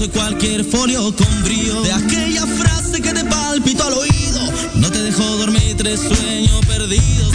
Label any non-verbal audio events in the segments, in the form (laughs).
en cualquier folio con brío de aquella frase que te palpito al oído. No te dejo dormir tres sueños perdidos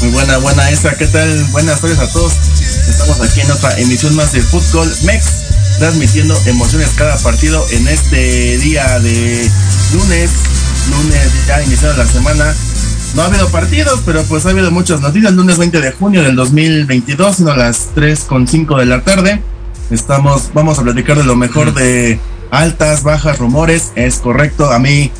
Muy buena, buena esa. ¿Qué tal? Buenas tardes a todos. Estamos aquí en otra emisión más de Fútbol Mex, transmitiendo emociones cada partido en este día de lunes. Lunes ya iniciando la semana. No ha habido partidos, pero pues ha habido muchas noticias. Lunes 20 de junio del 2022, siendo las 3.5 de la tarde. Estamos, vamos a platicar de lo mejor de altas, bajas, rumores. Es correcto. A mí,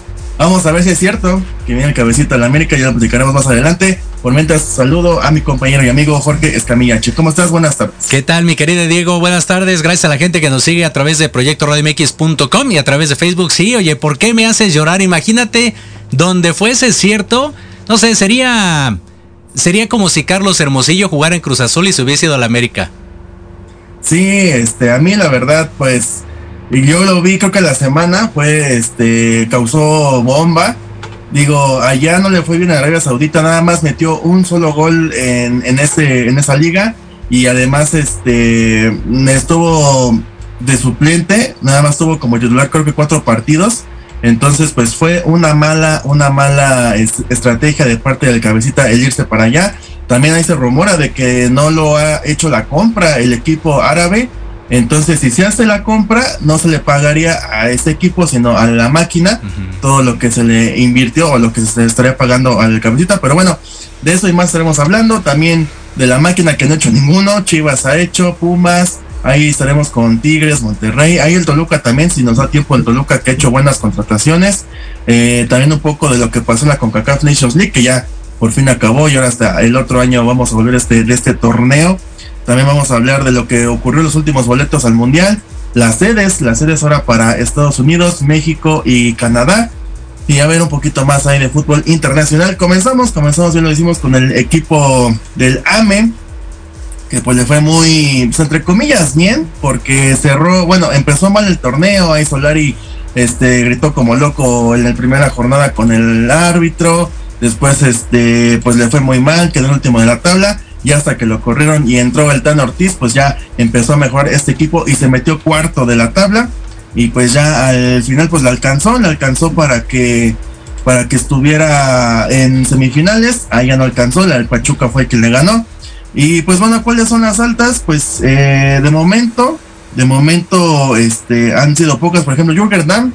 vamos a ver si es cierto que viene el cabecito de la América. Ya lo platicaremos más adelante. Por mientras, saludo a mi compañero y amigo Jorge Escamilla. Che, ¿Cómo estás? Buenas tardes. ¿Qué tal, mi querido Diego? Buenas tardes. Gracias a la gente que nos sigue a través de proyectoradiomx.com y a través de Facebook. Sí, oye, ¿por qué me haces llorar? Imagínate donde fuese cierto. No sé, sería. Sería como si Carlos Hermosillo jugara en Cruz Azul y se hubiese ido a la América. Sí, este, a mí la verdad, pues, y yo lo vi, creo que la semana fue, este, causó bomba. Digo, allá no le fue bien a Arabia Saudita, nada más metió un solo gol en, en ese, en esa liga y además, este, estuvo de suplente, nada más tuvo como titular creo que cuatro partidos. Entonces, pues fue una mala, una mala es- estrategia de parte del cabecita el irse para allá. También ahí se rumora de que no lo ha hecho la compra el equipo árabe Entonces, si se hace la compra, no se le pagaría a este equipo, sino a la máquina, todo lo que se le invirtió o lo que se estaría pagando al cabecita. Pero bueno, de eso y más estaremos hablando. También de la máquina que no ha hecho ninguno. Chivas ha hecho, Pumas. Ahí estaremos con Tigres, Monterrey. Ahí el Toluca también, si nos da tiempo el Toluca que ha hecho buenas contrataciones. Eh, también un poco de lo que pasó en la CONCACAF Nations League, que ya por fin acabó y ahora hasta el otro año vamos a volver este, de este torneo. También vamos a hablar de lo que ocurrió en los últimos boletos al Mundial. Las sedes, las sedes ahora para Estados Unidos, México y Canadá. Y a ver un poquito más ahí de fútbol internacional. Comenzamos, comenzamos, bien lo hicimos con el equipo del AME. Que pues le fue muy, pues, entre comillas, bien. Porque cerró, bueno, empezó mal el torneo. Ahí Solari este, gritó como loco en la primera jornada con el árbitro. Después, este, pues le fue muy mal, quedó el último de la tabla y hasta que lo corrieron y entró el Tan Ortiz, pues ya empezó a mejorar este equipo y se metió cuarto de la tabla y pues ya al final pues le alcanzó, le alcanzó para que para que estuviera en semifinales, ahí ya no alcanzó, el Pachuca fue el que le ganó. Y pues bueno, ¿cuáles son las altas? Pues eh, de momento, de momento este, han sido pocas, por ejemplo, Jürgen Damm,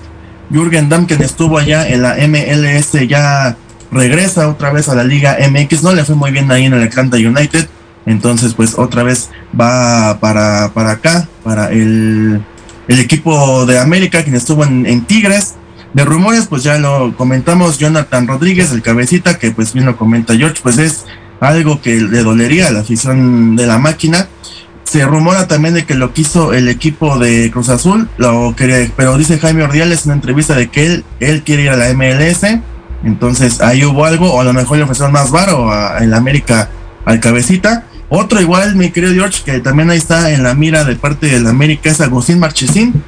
Jürgen Damm quien estuvo allá en la MLS ya regresa otra vez a la Liga MX, no le fue muy bien ahí en el Atlanta United, entonces pues otra vez va para, para acá, para el, el equipo de América, quien estuvo en, en, Tigres. De rumores, pues ya lo comentamos, Jonathan Rodríguez, el cabecita, que pues bien lo comenta George, pues es algo que le dolería a la afición de la máquina. Se rumora también de que lo quiso el equipo de Cruz Azul, lo quería, pero dice Jaime Ordiales en una entrevista de que él, él quiere ir a la MLS entonces ahí hubo algo, o a lo mejor le ofrecieron más varo en la América al cabecita. Otro igual, mi querido George, que también ahí está en la mira de parte de la América, es Agustín Marchesín,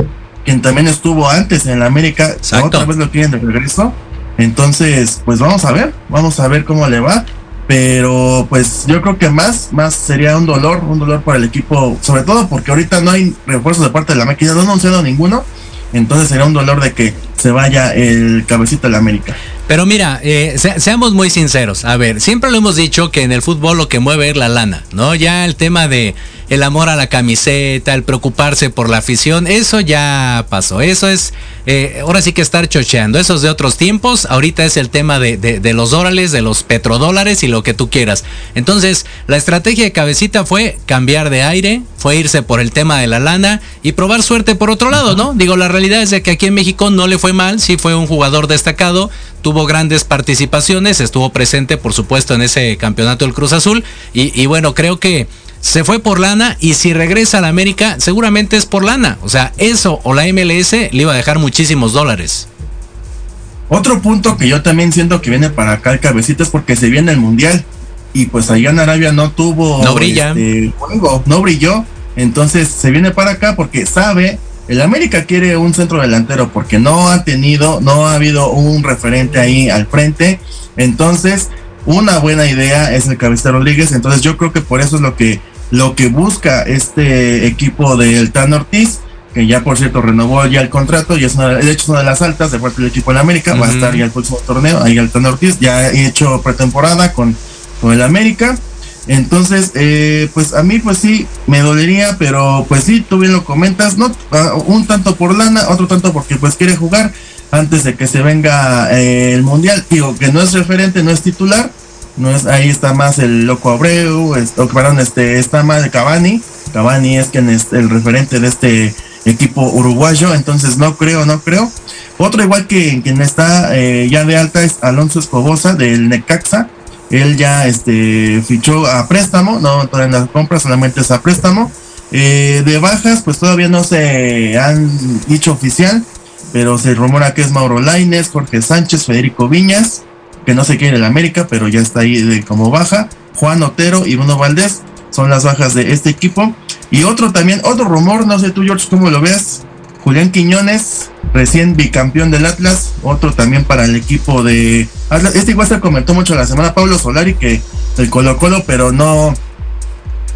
quien también estuvo antes en la América. Exacto. Otra vez lo quieren de regreso. Entonces, pues vamos a ver, vamos a ver cómo le va. Pero pues yo creo que más, más sería un dolor, un dolor para el equipo, sobre todo porque ahorita no hay refuerzos de parte de la máquina, no ha anunciado ninguno. Entonces sería un dolor de que se vaya el cabecito de la América. Pero mira, eh, se, seamos muy sinceros. A ver, siempre lo hemos dicho que en el fútbol lo que mueve es la lana, ¿no? Ya el tema de el amor a la camiseta, el preocuparse por la afición, eso ya pasó. Eso es, eh, ahora sí que estar chocheando. Eso es de otros tiempos. Ahorita es el tema de, los dólares, de los petrodólares y lo que tú quieras. Entonces, la estrategia de cabecita fue cambiar de aire, fue irse por el tema de la lana y probar suerte por otro lado, ¿no? Digo, la realidad es de que aquí en México no le fue mal, sí fue un jugador destacado, tuvo grandes participaciones, estuvo presente, por supuesto, en ese campeonato del Cruz Azul y bueno, creo que se fue por lana y si regresa a la América seguramente es por lana. O sea, eso o la MLS le iba a dejar muchísimos dólares. Otro punto que yo también siento que viene para acá el cabecito es porque se viene el mundial y pues allá en Arabia no tuvo no brilla este, juego, no brilló. Entonces se viene para acá porque sabe, el América quiere un centro delantero porque no ha tenido, no ha habido un referente ahí al frente. Entonces, una buena idea es el cabecita Rodríguez. Entonces yo creo que por eso es lo que, lo que busca este equipo del Tan Ortiz, que ya por cierto renovó ya el contrato y es una, de hecho es una de las altas de parte del equipo de América. Uh -huh. Va a estar ya el próximo torneo, ahí el Tan Ortiz, ya ha hecho pretemporada con, con el América. Entonces, eh, pues a mí pues sí, me dolería, pero pues sí, tú bien lo comentas, ¿no? Uh, un tanto por lana, otro tanto porque pues quiere jugar antes de que se venga eh, el mundial. Digo que no es referente, no es titular. No es, ahí está más el loco Abreu, es, perdón, este, está más Cavani. Cavani es quien es el referente de este equipo uruguayo, entonces no creo, no creo. Otro igual que quien está eh, ya de alta es Alonso Escobosa del Necaxa. Él ya este fichó a préstamo, no en la compra, solamente es a préstamo. Eh, de bajas, pues todavía no se han dicho oficial pero se rumora que es Mauro Laines, Jorge Sánchez, Federico Viñas, que no se quiere el América, pero ya está ahí de, como baja, Juan Otero y Bruno Valdés, son las bajas de este equipo. Y otro también, otro rumor, no sé tú George cómo lo ves, Julián Quiñones, recién bicampeón del Atlas, otro también para el equipo de Atlas. Este igual se comentó mucho la semana, Pablo Solari, que el Colo Colo, pero no,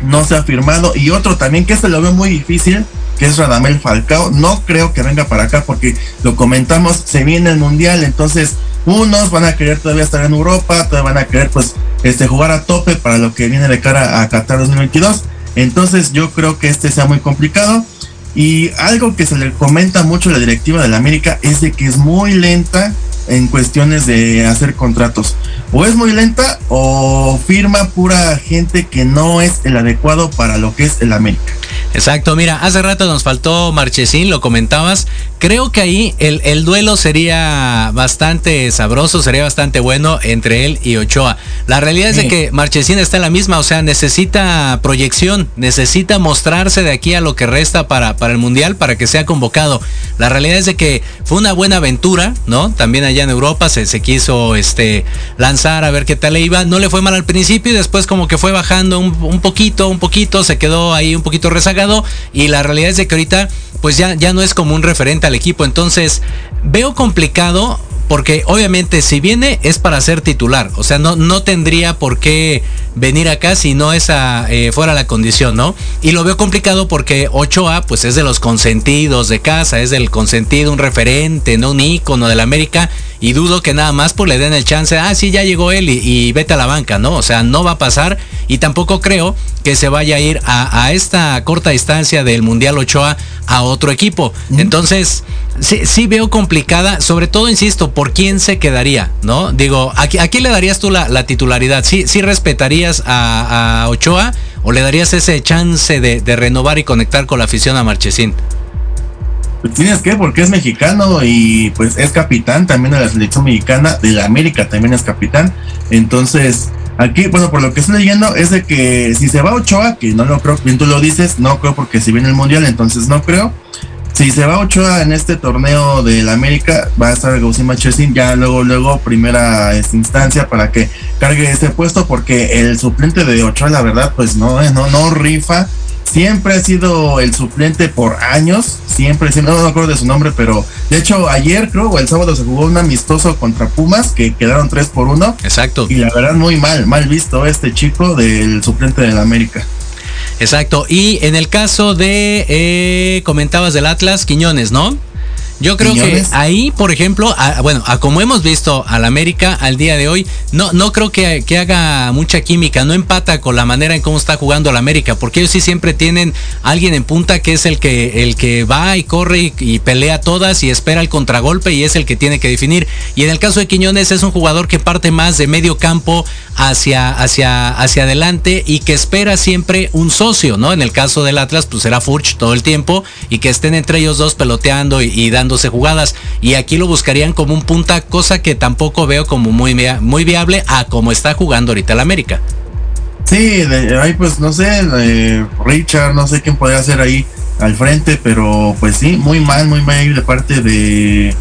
no se ha firmado. Y otro también que se lo veo muy difícil, que es Radamel Falcao. No creo que venga para acá porque lo comentamos, se viene el mundial, entonces unos van a querer todavía estar en Europa, todavía van a querer pues este jugar a tope para lo que viene de cara a Qatar 2022. Entonces yo creo que este sea muy complicado. Y algo que se le comenta mucho a la directiva de la América es de que es muy lenta en cuestiones de hacer contratos. O es muy lenta o firma pura gente que no es el adecuado para lo que es el América. Exacto, mira, hace rato nos faltó Marchesín, lo comentabas. Creo que ahí el, el, duelo sería bastante sabroso, sería bastante bueno entre él y Ochoa. La realidad es de que Marchesín está en la misma, o sea, necesita proyección, necesita mostrarse de aquí a lo que resta para, para el Mundial, para que sea convocado. La realidad es de que fue una buena aventura, ¿no? También allá en Europa se, se quiso este, lanzar a ver qué tal le iba. No le fue mal al principio y después como que fue bajando un, poquito, un poquito, se quedó ahí un poquito rezagado y la realidad es de que ahorita pues ya, ya no es como un referente al equipo. Entonces veo complicado porque obviamente si viene es para ser titular, o sea, no, no tendría por qué venir acá si no esa eh, fuera la condición, ¿no? Y lo veo complicado porque Ochoa pues es de los consentidos de casa, es del consentido, un referente, no un ícono de la América y dudo que nada más pues le den el chance, ah, sí, ya llegó él y, y vete a la banca, ¿no? O sea, no va a pasar y tampoco creo que se vaya a ir a, a esta corta distancia del Mundial Ochoa a otro equipo. Entonces, sí, sí, veo complicada, sobre todo, insisto, por quién se quedaría, ¿no? Digo, ¿a, a quién le darías tú la, la titularidad? ¿Sí, ¿Sí, respetarías a, a, Ochoa o le darías ese chance de, de, renovar y conectar con la afición a Marchesín? Pues tienes que, porque es mexicano y pues es capitán también de la selección mexicana, de la América también es capitán. Entonces, aquí, bueno, por lo que estoy leyendo es de que si se va Ochoa, que no lo creo, bien tú lo dices, no creo porque si viene el mundial, entonces no creo. Si se va Ochoa en este torneo de la América, va a estar Gausim Machesin ya luego, luego, primera instancia para que cargue ese puesto, porque el suplente de Ochoa, la verdad, pues no, no, no rifa. Siempre ha sido el suplente por años, siempre, siempre, no me acuerdo de su nombre, pero de hecho ayer creo, o el sábado se jugó un amistoso contra Pumas, que quedaron 3 por 1. Exacto. Y la verdad muy mal, mal visto este chico del suplente de la América. Exacto. Y en el caso de, eh, comentabas del Atlas, Quiñones, ¿no? Yo creo que ahí, por ejemplo, a, bueno, a como hemos visto al América al día de hoy, no, no creo que, que, haga mucha química, no empata con la manera en cómo está jugando el América, porque ellos sí siempre tienen alguien en punta que es el que, el que va y corre y, y, pelea todas y espera el contragolpe y es el que tiene que definir. Y en el caso de Quiñones es un jugador que parte más de medio campo hacia, hacia, hacia adelante y que espera siempre un socio, ¿no? En el caso del Atlas, pues será Furch todo el tiempo y que estén entre ellos dos peloteando y, dando jugadas y aquí lo buscarían como un punta, cosa que tampoco veo como muy, muy viable a como está jugando ahorita el América. Sí, ahí pues no sé, de Richard, no sé quién podría hacer ahí al frente, pero pues sí, muy mal, muy mal de parte de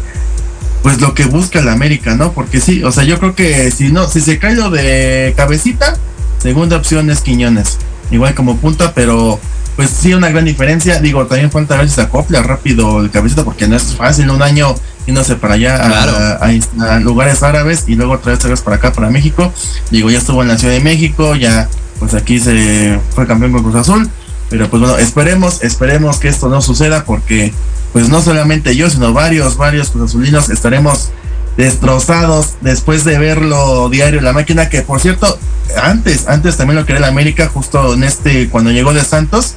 pues lo que busca la América, ¿no? Porque sí, o sea, yo creo que si no, si se cae lo de cabecita, segunda opción es Quiñones, igual como punta, pero pues sí, una gran diferencia. Digo, también falta ver si se acopla rápido el cabecita, porque no es fácil un año yéndose para allá claro. a, a, a, lugares árabes y luego otra vez para acá, para México. Digo, ya estuvo en la Ciudad de México, ya pues aquí se fue campeón con Cruz Azul. Pero pues bueno, esperemos, esperemos que esto no suceda porque pues no solamente yo, sino varios, varios Cruz Azulinos estaremos destrozados después de verlo diario la máquina, que por cierto, antes, antes también lo quería la América, justo en este, cuando llegó de Santos,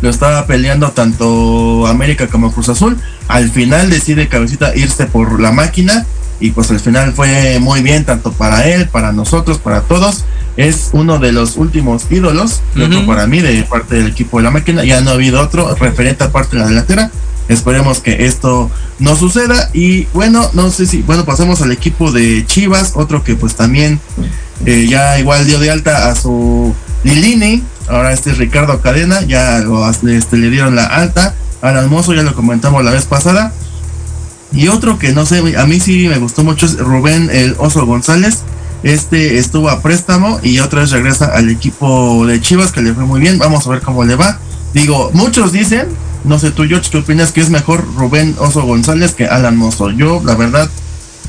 lo estaba peleando tanto América como Cruz Azul. Al final decide Cabecita irse por la máquina y pues al final fue muy bien tanto para él, para nosotros, para todos. Es uno de los últimos ídolos, uh -huh. para mí, de parte del equipo de la máquina. Ya no ha habido otro referente aparte de la delantera. Esperemos que esto no suceda. Y bueno, no sé si, bueno, pasemos al equipo de Chivas, otro que pues también eh, ya igual dio de alta a su Lilini. Ahora este es Ricardo Cadena, ya lo, este, le dieron la alta. Al almozo ya lo comentamos la vez pasada. Y otro que no sé, a mí sí me gustó mucho es Rubén el Oso González. Este estuvo a préstamo y otra vez regresa al equipo de Chivas que le fue muy bien. Vamos a ver cómo le va. Digo, muchos dicen, no sé tú, George, ¿qué opinas que es mejor Rubén Oso González que Alan Mozo? Yo, la verdad,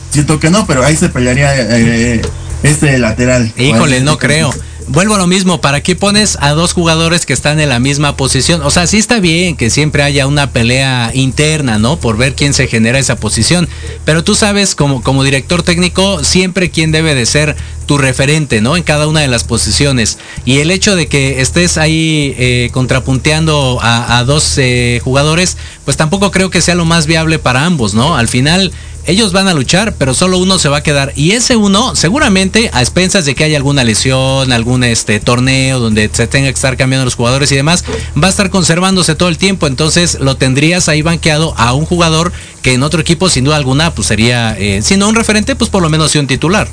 siento que no, pero ahí se pelearía eh, este lateral. Híjole, no creo. Vuelvo a lo mismo, ¿para qué pones a dos jugadores que están en la misma posición? O sea, sí está bien que siempre haya una pelea interna, ¿no? Por ver quién se genera esa posición. Pero tú sabes, como, como director técnico, siempre quién debe de ser tu referente, ¿no? En cada una de las posiciones. Y el hecho de que estés ahí eh, contrapunteando a, dos eh, jugadores, pues tampoco creo que sea lo más viable para ambos, ¿no? Al final ellos van a luchar, pero solo uno se va a quedar. Y ese uno, seguramente, a expensas de que haya alguna lesión, algún este torneo donde se tenga que estar cambiando los jugadores y demás, va a estar conservándose todo el tiempo. Entonces lo tendrías ahí banqueado a un jugador que en otro equipo, sin duda alguna, pues sería, eh, si no un referente, pues por lo menos sí un titular.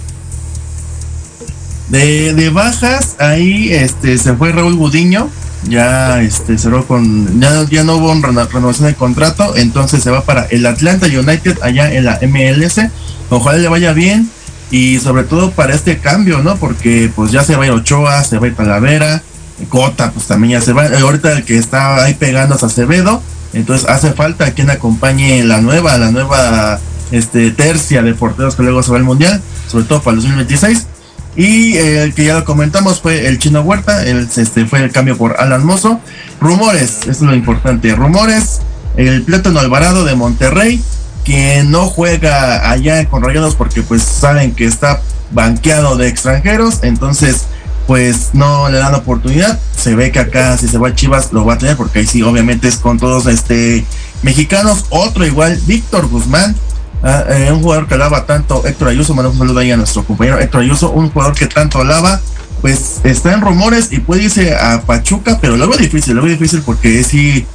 De, bajas, ahí este se fue Raúl Gudiño, ya este cerró con ya, ya no hubo una reno- renovación de contrato, entonces se va para el Atlanta United allá en la MLS. Ojalá le vaya bien y sobre todo para este cambio, ¿no? Porque pues ya se va a Ochoa, se va a ir Talavera, Cota, pues también ya se va. Ahorita el que está ahí pegando es Acevedo, entonces hace falta quien acompañe la nueva, la nueva este tercia de porteros que luego se va al mundial, sobre todo para el 2026. Y eh, el que ya lo comentamos fue el Chino Huerta, el, este, fue el cambio por Alan Mozo. Rumores, eso es lo importante. Rumores, el Plátano Alvarado de Monterrey, que no juega allá con Rayados porque pues saben que está banqueado de extranjeros, entonces pues no le dan oportunidad. Se ve que acá si se va a Chivas lo va a tener porque ahí sí obviamente es con todos este mexicanos. Otro igual, Víctor Guzmán, Ah, eh, un jugador que alaba tanto Héctor Ayuso, mando un saludo ahí a nuestro compañero Héctor Ayuso, un jugador que tanto alaba, pues está en rumores y puede irse a Pachuca, pero lo veo difícil, lo veo difícil porque sí,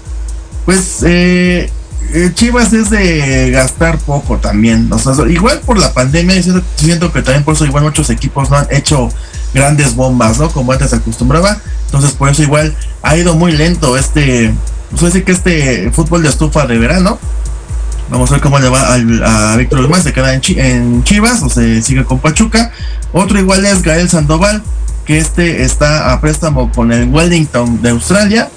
pues eh, eh, Chivas es de gastar poco también, o sea, igual por la pandemia, siento, siento que también por eso igual muchos equipos no han hecho grandes bombas, ¿no? Como antes se acostumbraba, entonces por eso igual ha ido muy lento este, pues decir que este fútbol de estufa de verano, Vamos a ver cómo le va a Víctor Guzmán. Se queda en, Chi- en Chivas o se sigue con Pachuca. Otro igual es Gael Sandoval, que este está a préstamo con el Wellington de Australia,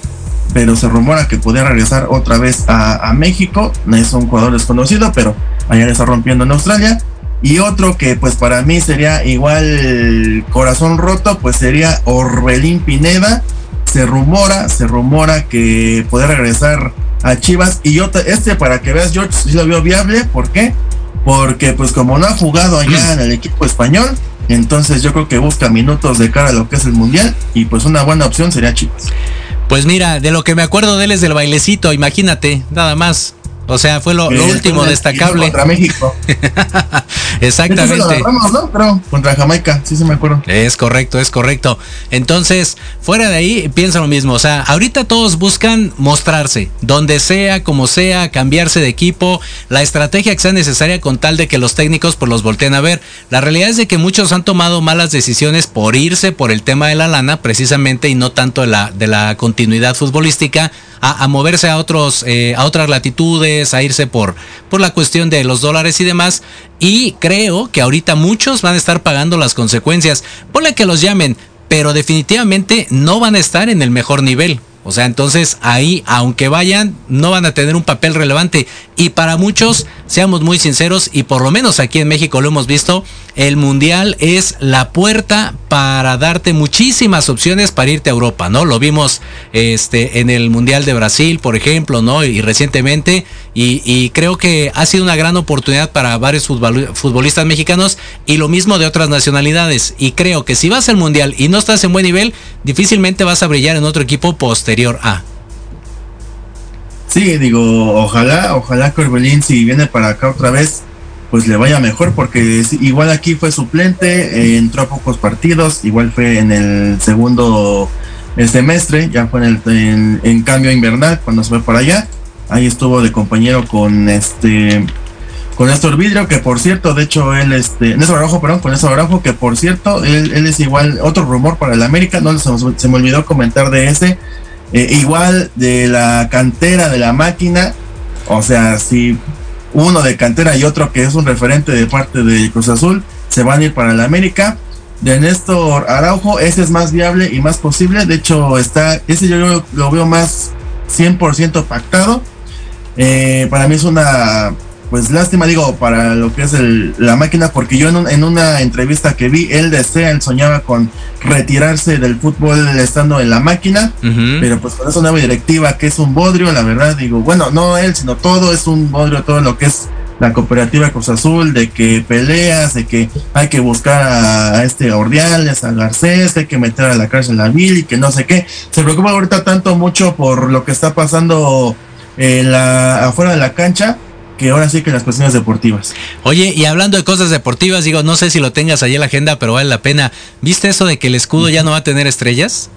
pero se rumora que podría regresar otra vez a, a México. Es un jugador desconocido, pero allá le está rompiendo en Australia. Y otro que pues para mí sería igual corazón roto, pues sería Orbelín Pineda. Se rumora, se rumora que puede regresar a Chivas. Y yo, te- este para que veas, George, sí lo veo viable. ¿Por qué? Porque pues como no ha jugado allá en el equipo español, entonces yo creo que busca minutos de cara a lo que es el Mundial. Y pues una buena opción sería Chivas. Pues mira, de lo que me acuerdo de él es del bailecito, imagínate, nada más. O sea, fue lo, lo Eh, último destacable. Contra México. (laughs) Se lo Exactamente. agarramos, ¿no? Creo, contra Jamaica, sí se me acuerdo. Es correcto, es correcto. Entonces, fuera de ahí, piensa lo mismo. O sea, ahorita todos buscan mostrarse, donde sea, como sea, cambiarse de equipo, la estrategia que sea necesaria con tal de que los técnicos pues los volteen a ver. La realidad es de que muchos han tomado malas decisiones por irse por el tema de la lana, precisamente, y no tanto de la, de la continuidad futbolística, a, moverse a otros, eh, a otras latitudes, a irse por, por la cuestión de los dólares y demás. Y creo que ahorita muchos van a estar pagando las consecuencias. Ponle que los llamen, pero definitivamente no van a estar en el mejor nivel. O sea, entonces ahí, aunque vayan, no van a tener un papel relevante. Y para muchos, seamos muy sinceros, y por lo menos aquí en México lo hemos visto, el Mundial es la puerta para darte muchísimas opciones para irte a Europa, ¿no? Lo vimos este, en el Mundial de Brasil, por ejemplo, ¿no? Y recientemente, y, creo que ha sido una gran oportunidad para varios futbol- futbolistas mexicanos y lo mismo de otras nacionalidades. Y creo que si vas al Mundial y no estás en buen nivel, difícilmente vas a brillar en otro equipo posterior a. Sí, digo, ojalá, ojalá que Orbelín si viene para acá otra vez, pues le vaya mejor, porque igual aquí fue suplente, eh, entró a pocos partidos, igual fue en el segundo el semestre, ya fue en, el, en, en cambio invernal cuando se fue para allá, ahí estuvo de compañero con este con Néstor Vidrio, que por cierto, de hecho él, este, Néstor Araujo, perdón, con Néstor Araujo, que por cierto, él, es igual, otro rumor para el América, no se me olvidó comentar de ese, eh, igual de la cantera de la máquina, o sea, si uno de cantera y otro que es un referente de parte de Cruz Azul, se van a ir para el América. De Néstor Araujo, ese es más viable y más posible. De hecho, está, ese yo lo, lo veo más 100% pactado. Eh, para mí es una, pues lástima, digo, para lo que es el- la máquina, porque yo en, un- en una entrevista que vi, él desea, él soñaba con retirarse del fútbol estando en la máquina. Pero pues con esa nueva directiva que es un bodrio, la verdad digo, bueno, no él, sino todo es un bodrio, todo lo que es la cooperativa Cruz Azul, de que peleas, de que hay que buscar a, a este Ordiales, a Garcés, que hay que meter a la cárcel a Bill y que no sé qué. Se preocupa ahorita tanto mucho por lo que está pasando la, afuera de la cancha que ahora sí que las cuestiones deportivas. Oye, y hablando de cosas deportivas, digo, no sé si lo tengas ahí en la agenda, pero vale la pena. ¿Viste eso de que el escudo ya no va a tener estrellas?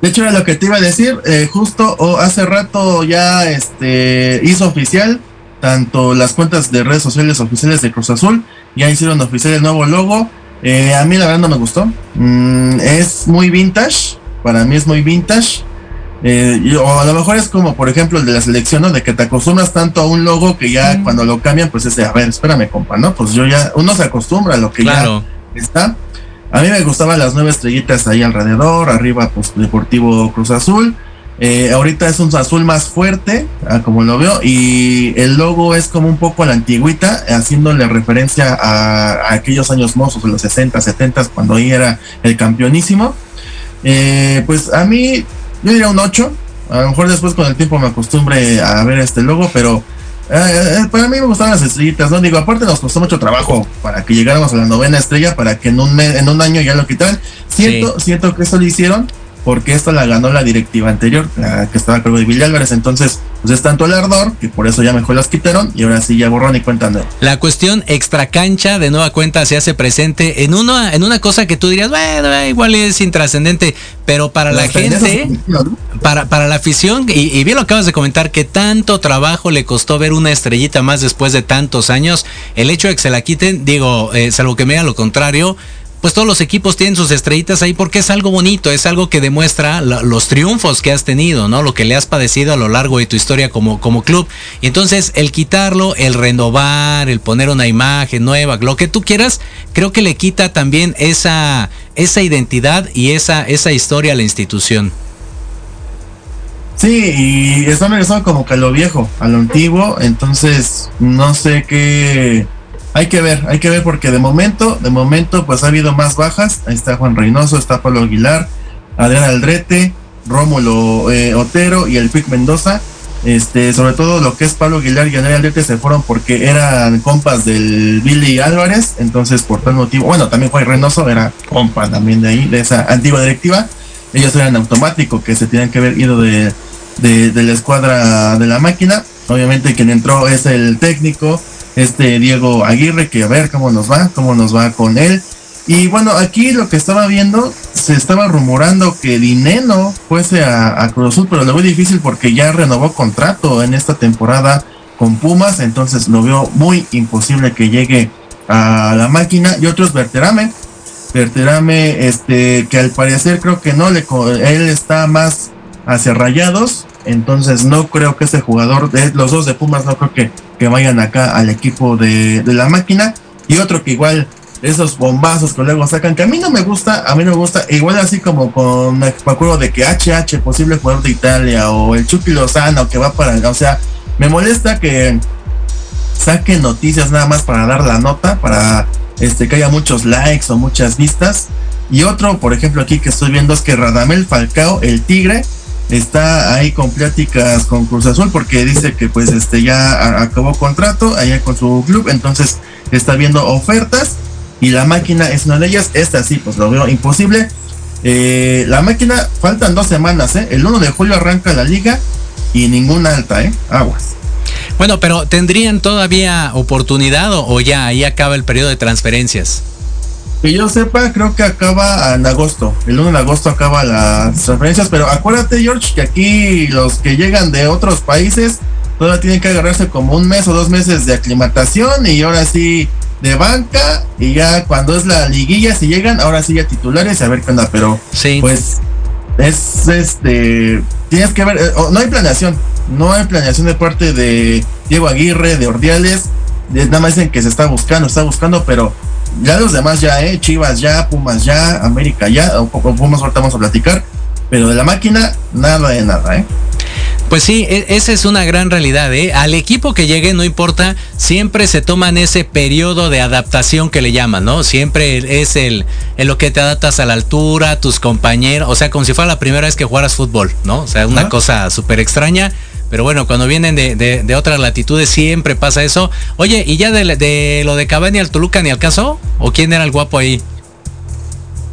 De hecho, era lo que te iba a decir. eh, justo o hace rato ya este hizo oficial tanto las cuentas de redes sociales oficiales de Cruz Azul. Ya hicieron oficial el nuevo logo. Eh, a mí la verdad no me gustó. Mm, es muy vintage. Para mí es muy vintage. Eh, y- o a lo mejor es como, por ejemplo, el de la selección, ¿no? De que te acostumbras tanto a un logo que ya cuando lo cambian, pues es de, a ver, espérame, compa, ¿no? Pues yo ya, uno se acostumbra a lo que Claro. ya está. A mí me gustaban las nueve estrellitas ahí alrededor, arriba pues Deportivo Cruz Azul. Eh, ahorita es un azul más fuerte, ah, como lo veo, y el logo es como un poco a la antigüita, haciéndole referencia a, a aquellos años mozos de los 60, 70, cuando ahí era el campeonísimo. Eh, pues a mí, yo diría un 8. A lo mejor después con el tiempo me acostumbre a ver este logo, pero eh, eh, para mí me gustaban las estrellitas, ¿no? Digo, aparte nos costó mucho trabajo para que llegáramos a la novena estrella, para que en un, mes- en un año ya lo quitaran. Siento, siento que eso lo hicieron porque esto la ganó la directiva anterior, la que estaba a cargo de Villa Álvarez. Entonces, pues es tanto el ardor que por eso ya mejor las quitaron y ahora sí ya borrón y cuenta nueva. La cuestión extra cancha de nueva cuenta se hace presente en una, en una cosa que tú dirías, bueno, eh, igual es intrascendente, pero para la Las gente, para, para la afición, y, y bien lo acabas de comentar, que tanto trabajo le costó ver una estrellita más después de tantos años, el hecho de que se la quiten, digo, eh, salvo que me diga lo contrario, pues todos los equipos tienen sus estrellitas ahí porque es algo bonito, es algo que demuestra los triunfos que has tenido, ¿no? Lo que le has padecido a lo largo de tu historia como, como club. Y entonces el quitarlo, el renovar, el poner una imagen nueva, lo que tú quieras, creo que le quita también esa, esa identidad y esa, esa historia a la institución. Sí, y están regresando como que a lo viejo, a lo antiguo, entonces no sé qué hay que ver, hay que ver porque de momento, de momento pues ha habido más bajas, ahí está Juan Reynoso, está Pablo Aguilar, Adrián Aldrete, Rómulo eh, Otero y el Pic Mendoza, este, sobre todo lo que es Pablo Aguilar y Adrián Aldrete se fueron porque eran compas del Billy Álvarez, entonces por tal motivo, bueno, también Juan Reynoso era compa también de ahí, de esa antigua directiva, ellos eran automático que se tenían que haber ido de, de la escuadra de la máquina. Obviamente quien entró es el técnico, este Diego Aguirre, que a ver cómo nos va, cómo nos va con él. Y bueno, aquí lo que estaba viendo, se estaba rumorando que Dineno fuese a, a Cruz Azul, pero lo veo difícil porque ya renovó contrato en esta temporada con Pumas, entonces lo veo muy imposible que llegue a la máquina. Y otro es Berterame, Berterame, este, que al parecer creo que no, le, él está más hacia rayados, entonces no creo que ese jugador, de, los dos de Pumas, no creo que, que vayan acá al equipo de, de la máquina. Y otro que igual, esos bombazos que luego sacan, que a mí no me gusta, a mí no me gusta, igual así como con, me acuerdo de que HH, posible jugador de Italia, o el Chucky Lozano que va para, o sea, me molesta que saquen noticias nada más para dar la nota, para este que haya muchos likes o muchas vistas. Y otro, por ejemplo, aquí que estoy viendo es que Radamel Falcao, el Tigre, está ahí con pláticas con Cruz Azul porque dice que pues este ya acabó contrato allá con su club, entonces está viendo ofertas y la máquina es una de ellas. Esta sí, pues lo veo imposible. Eh, la máquina, faltan dos semanas, ¿eh? El 1 de julio arranca la liga y ninguna alta, ¿eh? Aguas. Bueno, pero ¿tendrían todavía oportunidad o, o ya ahí acaba el periodo de transferencias? Que yo sepa, creo que acaba en agosto. El 1 de agosto acaba las transferencias. Pero acuérdate, George, que aquí los que llegan de otros países todavía tienen que agarrarse como un mes o dos meses de aclimatación. Y ahora sí de banca. Y ya cuando es la liguilla, si llegan, ahora sí ya titulares y a ver qué onda. Pero Sí. pues es este. Tienes que ver. eh, no hay planeación. No hay planeación de parte de Diego Aguirre, de Ordiales. nada más dicen que se está buscando, está buscando, pero ya los demás ya, eh. Chivas ya, Pumas ya, América ya. O, o Pumas ahorita vamos a platicar. Pero de la máquina, nada de nada, eh. Pues sí, e- esa es una gran realidad, ¿eh? Al equipo que llegue, no importa, siempre se toman ese periodo de adaptación que le llaman, ¿no? Siempre es el, en lo que te adaptas a la altura, tus compañeros, o sea, como si fuera la primera vez que jugaras fútbol, ¿no? O sea, una cosa súper extraña, Pero bueno, cuando vienen de, de- de otras latitudes siempre pasa eso. Oye, ¿y ya de, de lo de Cavani al Toluca ni al caso? ¿O quién era el guapo ahí?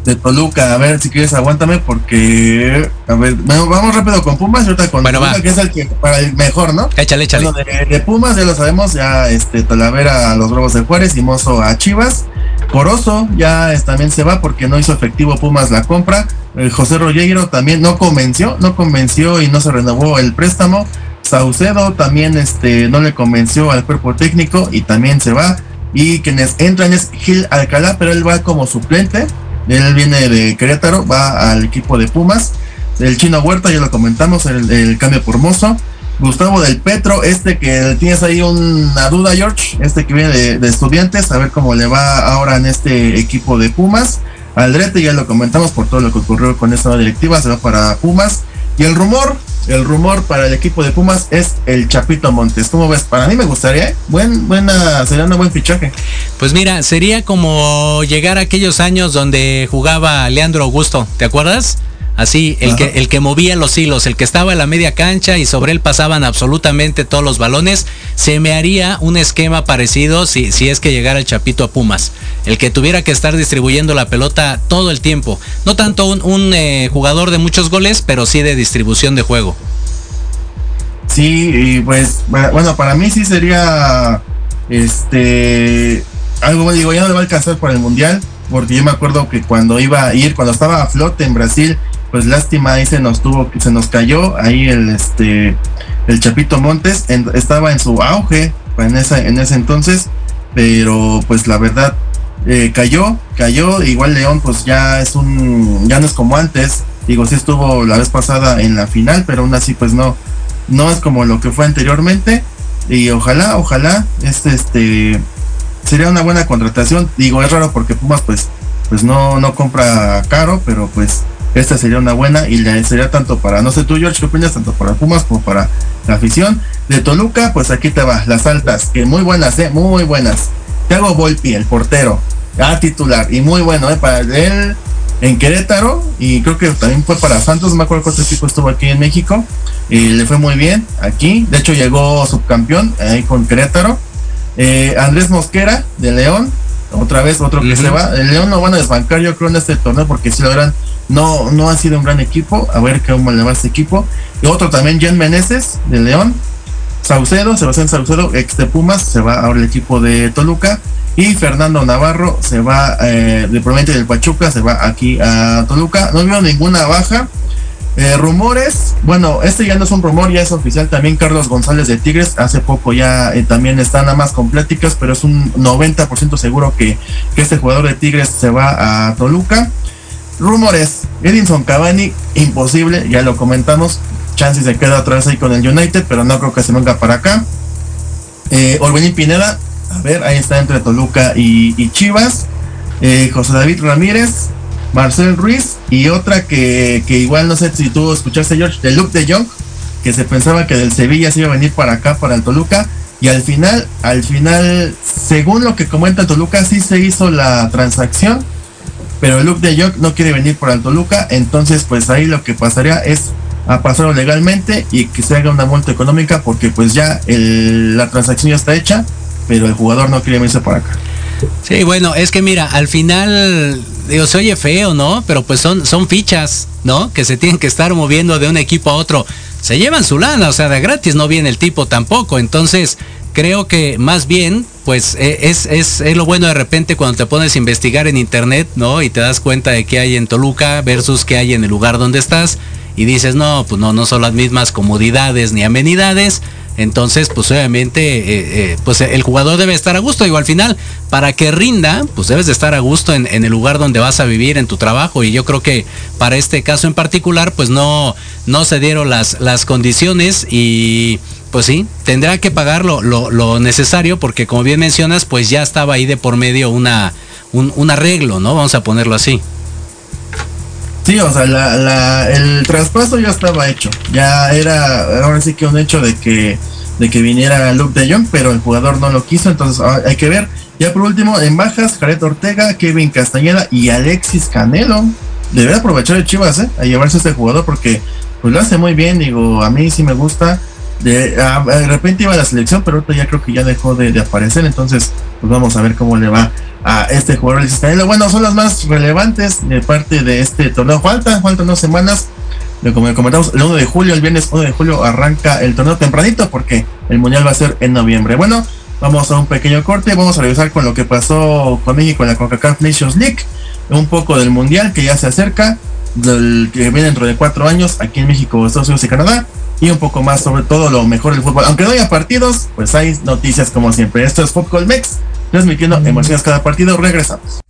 De Toluca, a ver si quieres aguántame porque a ver, bueno, vamos rápido con Pumas y ahorita con Bueno, Toluca, va. que es el que para el mejor, ¿no? Échale, échale. Bueno, de, de Pumas ya lo sabemos, ya este Talavera a los Lobos de Juárez y Mozo a Chivas. Corozo ya es- también se va porque no hizo efectivo Pumas la compra. El José Rollero también no convenció, no convenció y no se renovó el préstamo. Saucedo también este no le convenció al cuerpo técnico y también se va. Y quienes entran es Gil Alcalá, pero él va como suplente. Él viene de Querétaro, va al equipo de Pumas. El chino Huerta, ya lo comentamos, el, cambio por Mozo. Gustavo del Petro, este que tienes ahí una duda, George, este que viene de, de estudiantes, a ver cómo le va ahora en este equipo de Pumas. Aldrete, ya lo comentamos por todo lo que ocurrió con esta directiva, se va para Pumas. Y el rumor, el rumor para el equipo de Pumas es el Chapito Montes. ¿Cómo ves? Para mí me gustaría, ¿eh? Buen, buena, sería un buen fichaje. Pues mira, sería como llegar a aquellos años donde jugaba Leandro Augusto, ¿te acuerdas? Así, el que, el que movía los hilos, el que estaba en la media cancha y sobre él pasaban absolutamente todos los balones, se me haría un esquema parecido si, si es que llegara el Chapito a Pumas. El que tuviera que estar distribuyendo la pelota todo el tiempo. No tanto un, un, eh, jugador de muchos goles, pero sí de distribución de juego. Sí, y pues, bueno, para mí sí sería, este, algo, digo, ya no le va a alcanzar para el Mundial, porque yo me acuerdo que cuando iba a ir, cuando estaba a flote en Brasil, pues lástima ahí se nos tuvo, se nos cayó, ahí el, este, el Chapito Montes estaba en su auge en ese, en ese entonces, pero pues la verdad, eh, cayó, cayó, igual León pues ya es un, ya no es como antes, digo, sí estuvo la vez pasada en la final, pero aún así pues no, no es como lo que fue anteriormente y ojalá, ojalá este este sería una buena contratación. Digo, es raro porque Pumas pues pues no no compra caro, pero pues esta sería una buena y sería tanto para no sé tú George qué opinas tanto para Pumas como para la afición de Toluca, pues aquí te va las altas, que muy buenas, eh, muy buenas. Thiago Volpi, el portero, a titular y muy bueno, eh, para él en Querétaro y creo que también fue para Santos, no me acuerdo cuánto estuvo aquí en México y le fue muy bien aquí, de hecho llegó subcampeón ahí con Querétaro. Eh, Andrés Mosquera de León, otra vez otro que Ujú. se va. El León no van a desbancar yo creo en este torneo porque si lo verán no, no ha sido un gran equipo, a ver cómo le va a este equipo. Y otro también, Jan Meneses de León. Saucedo, Sebastián Saucedo, ex de Pumas, se va ahora el equipo de Toluca. Y Fernando Navarro se va eh, de Provincia del Pachuca, se va aquí a Toluca. No veo ninguna baja. Eh, rumores, bueno, este ya no es un rumor, ya es oficial también Carlos González de Tigres, hace poco ya eh, también están nada más con pláticas, pero es un 90% seguro que, que este jugador de Tigres se va a Toluca. Rumores, Edinson Cavani, imposible, ya lo comentamos, chances se queda vez ahí con el United, pero no creo que se venga para acá. Eh, Orbelín Pineda, a ver, ahí está entre Toluca y, y Chivas. Eh, José David Ramírez, Marcel Ruiz y otra que, que igual no sé si tú escuchaste George, de Luke de Jong, que se pensaba que del Sevilla se iba a venir para acá, para el Toluca. Y al final, al final, según lo que comenta Toluca, sí se hizo la transacción, pero Luke de Jong no quiere venir para el Toluca, entonces pues ahí lo que pasaría es a pasarlo legalmente y que se haga una multa económica porque pues ya la transacción ya está hecha, pero el jugador no quiere venirse para acá. Sí, bueno, es que mira, al final, digo, se oye feo, ¿no? Pero pues son, son fichas, ¿no? Que se tienen que estar moviendo de un equipo a otro. Se llevan su lana, o sea, de gratis no viene el tipo tampoco. Entonces, creo que más bien, pues eh, es, es, es lo bueno de repente cuando te pones a investigar en internet, ¿no? Y te das cuenta de qué hay en Toluca versus qué hay en el lugar donde estás. Y dices, no, pues no, no son las mismas comodidades ni amenidades. Entonces, pues obviamente, eh, eh, pues el jugador debe estar a gusto. Digo, al final, para que rinda, pues debes de estar a gusto en, el lugar donde vas a vivir, en tu trabajo. Y yo creo que para este caso en particular, pues no, no se dieron las, las condiciones y pues sí, tendrá que pagar lo, lo, necesario porque como bien mencionas, pues ya estaba ahí de por medio una, un, un arreglo, ¿no? Vamos a ponerlo así. Sí, o sea, la, la, el traspaso ya estaba hecho. Ya era, ahora sí que un hecho de que, de que viniera Luke de Jong, pero el jugador no lo quiso, entonces ah, hay que ver. Ya por último, en bajas, Jared Ortega, Kevin Castañeda y Alexis Canelo. Debería aprovechar el Chivas, ¿eh? A llevarse a este jugador porque pues lo hace muy bien, digo, a mí sí me gusta. De, a- de repente iba a la selección, pero ahorita ya creo que ya dejó de, aparecer. Entonces, pues vamos a ver cómo le va a este jugador Canelo. Bueno, son las más relevantes de parte de este torneo. Falta, faltan dos semanas. Como comentamos, el 1 de julio, el viernes 1 de julio arranca el torneo tempranito porque el mundial va a ser en noviembre. Bueno, vamos a un pequeño corte. Vamos a regresar con lo que pasó con México en la CONCACAF Nations League. Un poco del mundial que ya se acerca, del que viene dentro de cuatro años aquí en México, Estados Unidos y Canadá. Y un poco más sobre todo lo mejor del fútbol. Aunque no haya partidos, pues hay noticias como siempre. Esto es Fútbol Mex, transmitiendo emociones cada partido. Regresamos.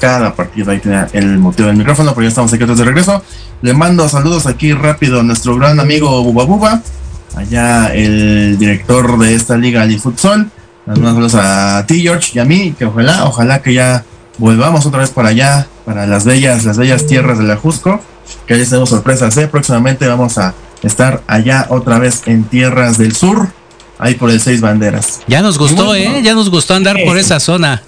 Cada partido. Ahí tenía el motivo del micrófono, pero ya estamos aquí otros de regreso. Le mando saludos aquí rápido a nuestro gran amigo Buba Buba, allá el director de esta liga Ali Futsal. Saludos a ti, George, y a mí, que ojalá, ojalá que ya volvamos otra vez para allá, para las bellas, las bellas tierras de la Jusco. Que ahí tenemos sorpresas, ¿eh? Próximamente vamos a estar allá otra vez en tierras del sur, ahí por el Seis Banderas. Ya nos gustó, Bueno. ¿eh? Ya nos gustó andar por esa zona.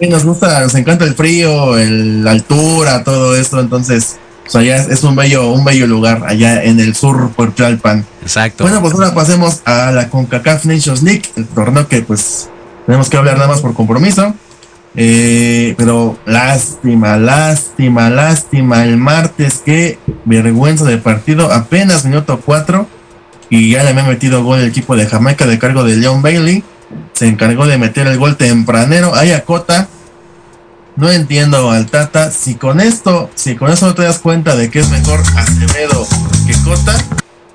Sí, nos gusta, nos encanta el frío, el- la altura, todo esto, entonces, pues allá es, es un bello, un bello lugar, allá en el sur por Tlalpan. Exacto. Bueno, pues ahora pasemos a la CONCACAF Nations League, el torneo que pues tenemos que hablar nada más por compromiso. Eh, pero lástima, lástima, lástima. El martes, qué vergüenza de partido. Apenas minuto 4 y ya le había metido gol el equipo de Jamaica de cargo de Leon Bailey. Se encargó de meter el gol tempranero. Ahí a Cota. no entiendo al Tata. Si con esto, si con eso no te das cuenta de que es mejor Acevedo que Cota,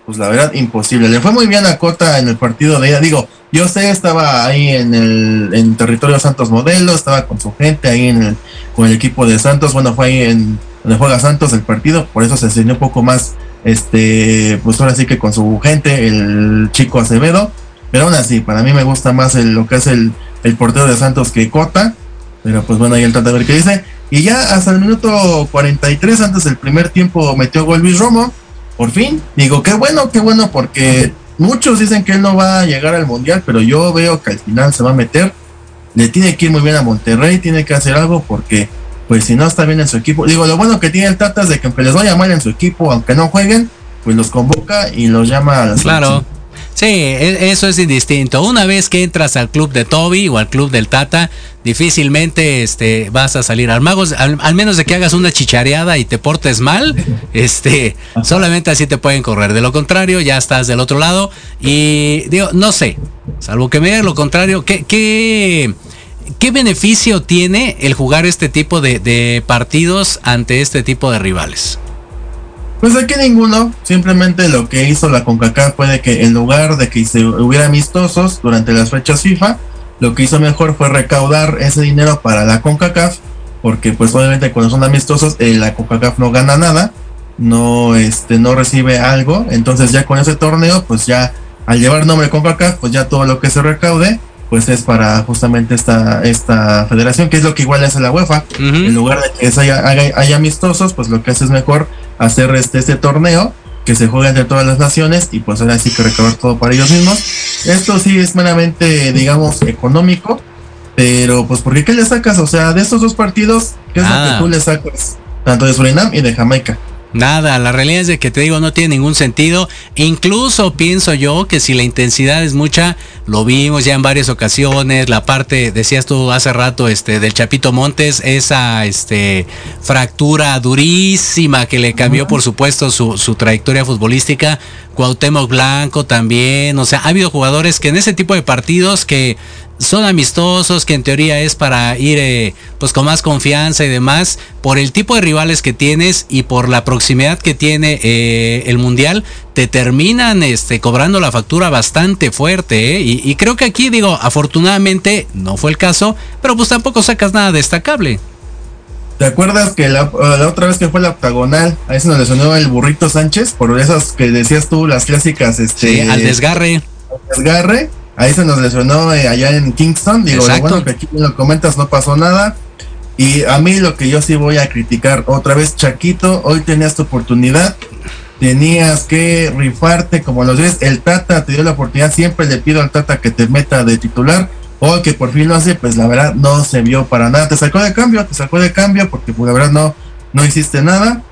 pues la verdad imposible. Le fue muy bien a Cota en el partido de ella. Digo, yo sé, estaba ahí en el en territorio Santos Modelo, estaba con su gente ahí en el, con el equipo de Santos. Bueno, fue ahí en donde juega Santos el partido, por eso se enseñó un poco más, este, pues ahora sí que con su gente, el chico Acevedo. Pero aún así, para mí me gusta más lo que es el, el portero de Santos que Cota. Pero pues bueno, ahí el trata de ver qué dice. Y ya hasta el minuto 43, antes del primer tiempo, metió gol Luis Romo. Por fin. Digo, qué bueno, qué bueno, porque muchos dicen que él no va a llegar al Mundial, pero yo veo que al final se va a meter. Le tiene que ir muy bien a Monterrey, tiene que hacer algo porque, pues si no está bien en su equipo. Digo, lo bueno que tiene el Tata es de que aunque les vaya mal en su equipo, aunque no jueguen, pues los convoca y los llama a la Claro. selección. Sí, e- eso es indistinto. Una vez que entras al club de Toby o al club del Tata, difícilmente este, vas a salir al magos, al, al menos de que hagas una chichareada y te portes mal, (laughs) este, solamente así te pueden correr. De lo contrario, ya estás del otro lado. Y digo, no sé, salvo que me digan lo contrario, ¿qué, qué, qué beneficio tiene el jugar este tipo de, partidos ante este tipo de rivales? Pues aquí ninguno, simplemente lo que hizo la CONCACAF fue que en lugar de que se hubiera amistosos durante las fechas FIFA, lo que hizo mejor fue recaudar ese dinero para la CONCACAF, porque pues obviamente cuando son amistosos eh, la CONCACAF no gana nada, no este no recibe algo, entonces ya con ese torneo pues ya al llevar nombre CONCACAF pues ya todo lo que se recaude pues es para justamente esta esta federación que es lo que igual hace la UEFA en lugar de que haya, haya amistosos, pues lo que hace es mejor hacer este, este torneo que se juega entre todas las naciones y pues ahora sí que recabar todo para ellos mismos. Esto sí es meramente, digamos, económico, pero pues porque qué le sacas? O sea, de estos dos partidos, ¿qué es Ah. lo que tú le sacas? Tanto de Surinam y de Jamaica. Nada, la realidad es de que te digo, no tiene ningún sentido. Incluso pienso yo que si la intensidad es mucha, lo vimos ya en varias ocasiones, la parte, decías tú hace rato, este, del Chapito Montes, esa este fractura durísima que le cambió, por supuesto, su, su trayectoria futbolística. Cuauhtémoc Blanco también. O sea, ha habido jugadores que en ese tipo de partidos que son amistosos, que en teoría es para ir eh, pues con más confianza y demás, por el tipo de rivales que tienes y por la proximidad que tiene eh, el mundial, te terminan este, cobrando la factura bastante fuerte. ¿eh? Y, y creo que aquí digo, afortunadamente no fue el caso, pero pues tampoco sacas nada destacable. ¿Te acuerdas que la, la otra vez que fue la octagonal, ahí se nos lesionó el burrito Sánchez por esas que decías tú, las clásicas, este, Sí, al desgarre. desgarre. Ahí se nos lesionó eh, allá en Kingston. Digo, lo bueno que aquí lo comentas, no pasó nada. Y a mí lo que yo sí voy a criticar otra vez, Chaquito, hoy tenías tu oportunidad. Tenías que rifarte como los ves. El Tata te dio la oportunidad. Siempre le pido al Tata que te meta de titular. Hoy que por fin lo hace, pues la verdad no se vio para nada. Te sacó de cambio, te sacó de cambio porque pues, la verdad no, no hiciste nada.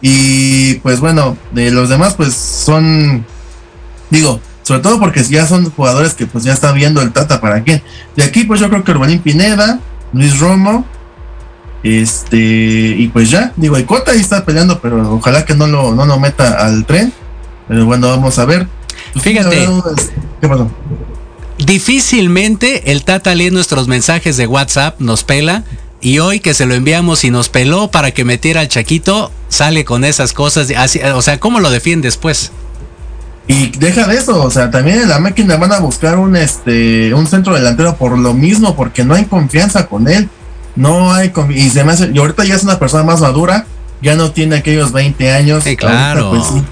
Y pues bueno, de los demás pues son, digo, sobre todo porque ya son jugadores que pues ya está viendo el Tata para quién. De aquí pues yo creo que Urbanín Pineda, Luis Romo, este, y pues ya, digo, y Cota ahí está peleando, pero ojalá que no lo, no lo meta al tren. Pero bueno, vamos a ver. Pues, Fíjate. ¿Qué pasó? Difícilmente el Tata lee nuestros mensajes de WhatsApp, nos pela. Y hoy que se lo enviamos y nos peló para que metiera al Chaquito, sale con esas cosas. así- o sea, ¿cómo lo defiendes pues? Y deja de eso, o sea, también en la máquina van a buscar un este un centro delantero por lo mismo, porque no hay confianza con él. No hay y se me hace, y ahorita ya es una persona más madura, ya no tiene aquellos 20 años. Sí, ahorita, claro. pues, sí,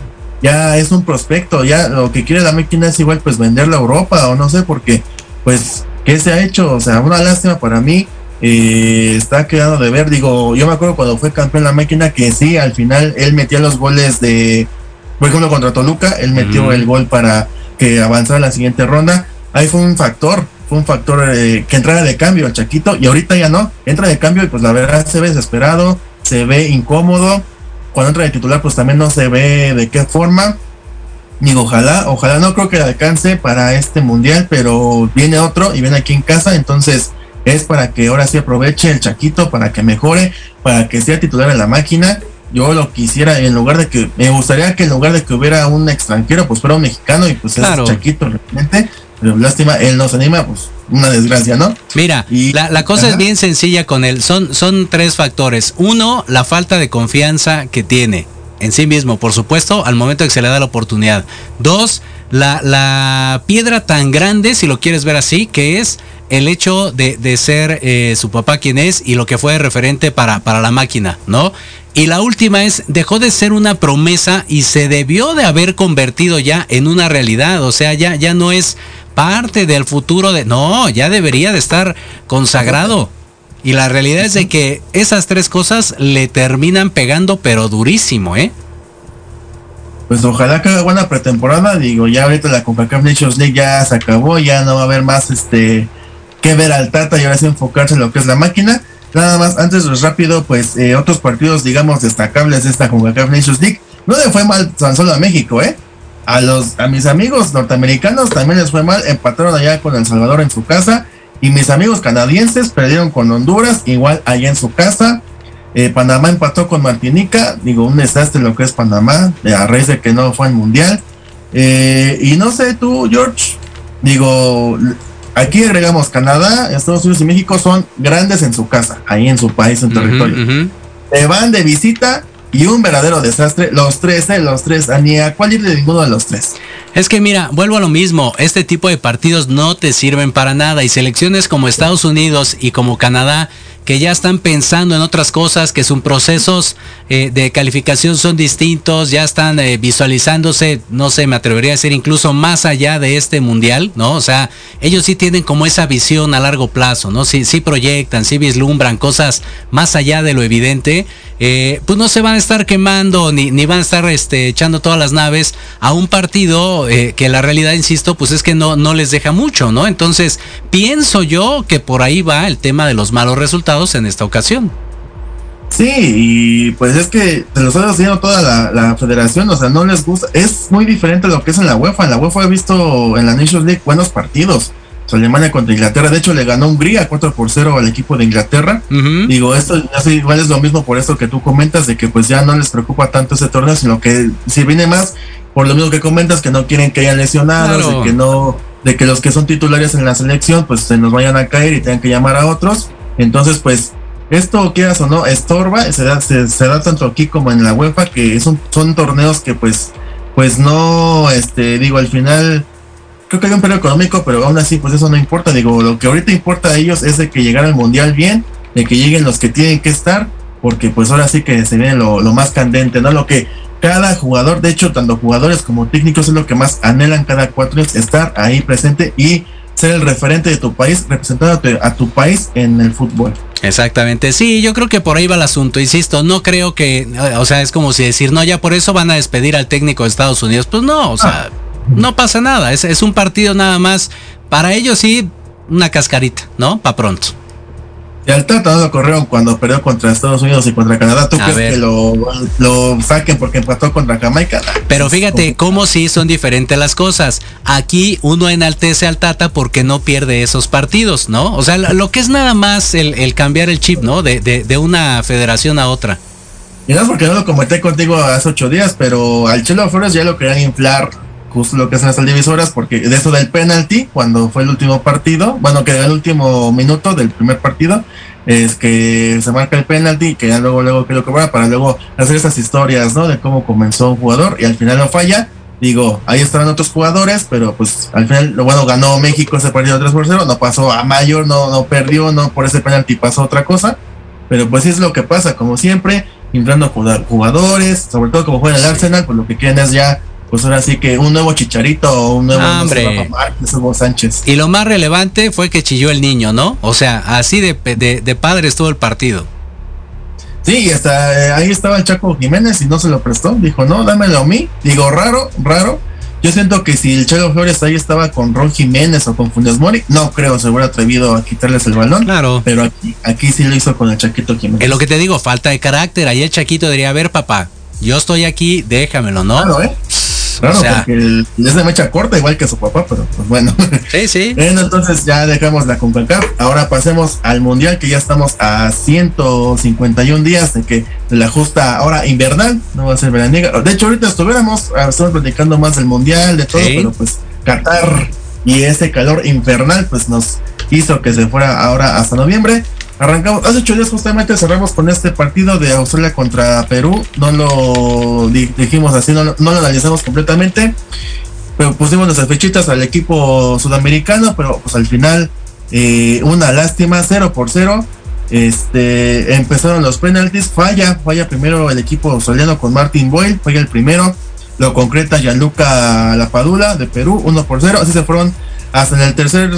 ya es un prospecto, ya lo que quiere la máquina es igual pues venderla a Europa o no sé, porque pues, ¿qué se ha hecho? O sea, una lástima para mí. eh, está quedando de ver, digo, yo me acuerdo cuando fue campeón la máquina que sí, al final él metía los goles de, por ejemplo, contra Toluca, él metió el gol para que avanzara la siguiente ronda. Ahí fue un factor, fue un factor eh, que entrara de cambio al Chaquito y ahorita ya no, entra de cambio y pues la verdad se ve desesperado, se ve incómodo. Cuando entra de titular pues también no se ve de qué forma. Digo, ojalá, ojalá no creo que alcance para este mundial, pero viene otro y viene aquí en casa, entonces es para que ahora sí aproveche el Chaquito, para que mejore, para que sea titular en la máquina. Yo lo quisiera, en lugar de que, me gustaría que en lugar de que hubiera un extranjero, pues fuera un mexicano y pues Claro. es Chaquito realmente. pero lástima, él no se anima, pues una desgracia, ¿no? Mira, Y- la, la cosa es bien sencilla con él. Son, son tres factores. Uno, la falta de confianza que tiene en sí mismo, por supuesto, al momento que se le da la oportunidad. Dos, la, la piedra tan grande, si lo quieres ver así, que es el hecho de, de ser eh, su papá quien es y lo que fue referente para, para la máquina, ¿no? Y la última es, dejó de ser una promesa y se debió de haber convertido ya en una realidad. O sea, ya, ya no es parte del futuro de... No, ya debería de estar consagrado. Y la realidad es de que esas tres cosas le terminan pegando, pero durísimo, ¿eh? Pues ojalá que haga buena pretemporada. Digo, ya ahorita la CONCACAF Nations League ya se acabó, ya no va a haber más este que ver al Tata y ahora sí enfocarse en lo que es la máquina. Nada más, antes pues rápido, pues eh, otros partidos, digamos, destacables de esta CONCACAF Nations League. No le fue mal tan solo a México, ¿eh? A los a mis amigos norteamericanos también les fue mal, empataron allá con El Salvador en su casa y mis amigos canadienses perdieron con Honduras igual allá en su casa. Eh, Panamá empató con Martinica, digo, un desastre lo que es Panamá, eh, a raíz de que no fue al mundial. Y no sé tú, George, digo, aquí agregamos Canadá, Estados Unidos y México son grandes en su casa, ahí en su país, en territorio. Ujú. Se van de visita y un verdadero desastre, los tres, eh, los tres, ni a cuál ir de ninguno de los tres. Es que mira, vuelvo a lo mismo, este tipo de partidos no te sirven para nada y selecciones como Estados Unidos y como Canadá que ya están pensando en otras cosas, que sus procesos eh, de calificación son distintos, ya están eh, visualizándose, no sé, me atrevería a decir incluso más allá de este mundial, ¿no? O sea, ellos sí tienen como esa visión a largo plazo, ¿no? Sí, sí proyectan, sí vislumbran cosas más allá de lo evidente, eh, pues no se van a estar quemando ni, ni van a estar este, echando todas las naves a un partido eh, que la realidad, insisto, pues es que no, no les deja mucho, ¿no? Entonces, pienso yo que por ahí va el tema de los malos resultados en esta ocasión. Sí, y pues es que se lo está haciendo toda la, la federación, o sea, no les gusta, es muy diferente a lo que es en la UEFA, en la UEFA he visto en la Nations League buenos partidos, O sea, Alemania contra Inglaterra, de hecho le ganó Hungría 4 por 0 al equipo de Inglaterra, digo, esto sé, igual es lo mismo por esto que tú comentas, de que pues ya no les preocupa tanto ese torneo, sino que si viene más, por lo mismo que comentas, que no quieren que haya lesionados, Claro. de que no, de que los que son titulares en la selección, pues se nos vayan a caer y tengan que llamar a otros, entonces pues esto quieras o no estorba se da, se, da tanto aquí como en la UEFA que son, son torneos que pues pues no este digo al final creo que hay un periodo económico pero aún así pues eso no importa. Digo lo que ahorita importa a ellos es de que llegar al mundial bien de que lleguen los que tienen que estar porque pues ahora sí que se viene lo, lo más candente no lo que cada jugador de hecho tanto jugadores como técnicos es lo que más anhelan cada cuatro años estar ahí presente y ser el referente de tu país representando a tu, a tu país en el fútbol. Exactamente, sí, yo creo que por ahí va el asunto, insisto, no creo que, eh, o sea, es como si decir, no, ya por eso van a despedir al técnico de Estados Unidos, pues no, o sea, no pasa nada, es, es un partido nada más, para ellos sí, una cascarita, ¿no? Pa' pronto. Y al Tata no lo corrieron cuando perdió contra Estados Unidos y contra Canadá. ¿Tú A crees ver. que lo, lo saquen porque empató contra Jamaica? Pero fíjate cómo sí son diferentes las cosas. Aquí uno enaltece al Tata porque no pierde esos partidos, ¿no? O sea, lo lo que es nada más el, el cambiar el chip, ¿no? De, de, de una federación a otra. Y no es porque no lo comenté contigo hace ocho días, pero al Chelo Flores ya lo querían inflar justo lo que hacen las televisoras, porque de eso del penalti, cuando fue el último partido, bueno, que el último minuto del primer partido, es que se marca el penalti y que ya luego, luego que lo cobra para luego hacer esas historias, ¿no? De cómo comenzó un jugador y al final no falla. Digo, ahí estaban otros jugadores, pero pues al final, lo bueno, ganó México ese partido 3 por 0, no pasó a mayor, no, no perdió, no por ese penalti pasó otra cosa. Pero pues sí es lo que pasa, como siempre, inflando jugadores, sobre todo como juega el Arsenal, pues lo que quieren es ya, pues ahora sí que un nuevo Chicharito o un nuevo no sé, Hombre. Rafa Márquez, Hugo Sánchez. Y lo más relevante fue que chilló el niño, ¿no? O sea, así de, de, de padre estuvo el partido. Sí, hasta eh, ahí estaba el Chaco Jiménez y no se lo prestó, dijo, no, dámelo a mí. Digo, raro, raro. Yo siento que si el Chaco Flores ahí estaba con Ron Jiménez o con Funes Mori, no creo se hubiera atrevido a quitarles el balón. Claro. Pero aquí, aquí sí lo hizo con el Chaquito Jiménez. Es lo que te digo, falta de carácter. Ahí el Chaquito diría, a ver, papá, yo estoy aquí, déjamelo, ¿no? Claro, ¿eh? Claro, O sea- porque es de mecha corta, igual que su papá, pero pues bueno. (laughs) Sí, sí. (laughs) Bueno, entonces ya dejamos la CONCACAF. Ahora pasemos al Mundial, que ya estamos a 151 días de que la justa hora invernal, no va a ser veraniega. De hecho, ahorita estuviéramos, ah, estamos platicando más del Mundial, de todo, Sí. pero pues Qatar y ese calor infernal pues nos hizo que se fuera ahora hasta noviembre. Arrancamos, hace ocho días justamente cerramos con este partido de Australia contra Perú, no lo dijimos así, no, lo analizamos completamente, pero pusimos nuestras fechitas al equipo sudamericano, pero pues al final eh, una lástima, 0 por 0. Este, empezaron los penaltis, falla, falla primero el equipo australiano con Martin Boyle, falla el primero, lo concreta Gianluca Lapadula de Perú, 1 por 0, así se fueron hasta en el tercer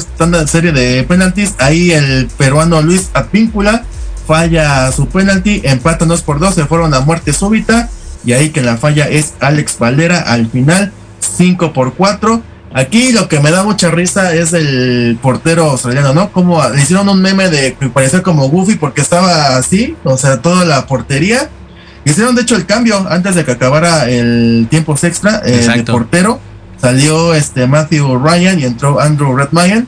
serie de penaltis, ahí el peruano Luis Advíncula falla su penalti, empatan 2 por 2, se fueron a muerte súbita, y ahí que la falla es Alex Valera al final, 5 por 4 Aquí lo que me da mucha risa es el portero australiano, ¿no? Como le hicieron un meme de que parecía como Goofy porque estaba así, o sea, toda la portería. Hicieron de hecho el cambio antes de que acabara el tiempo extra eh, de portero. Salió este Matthew Ryan y entró Andrew Redmayne.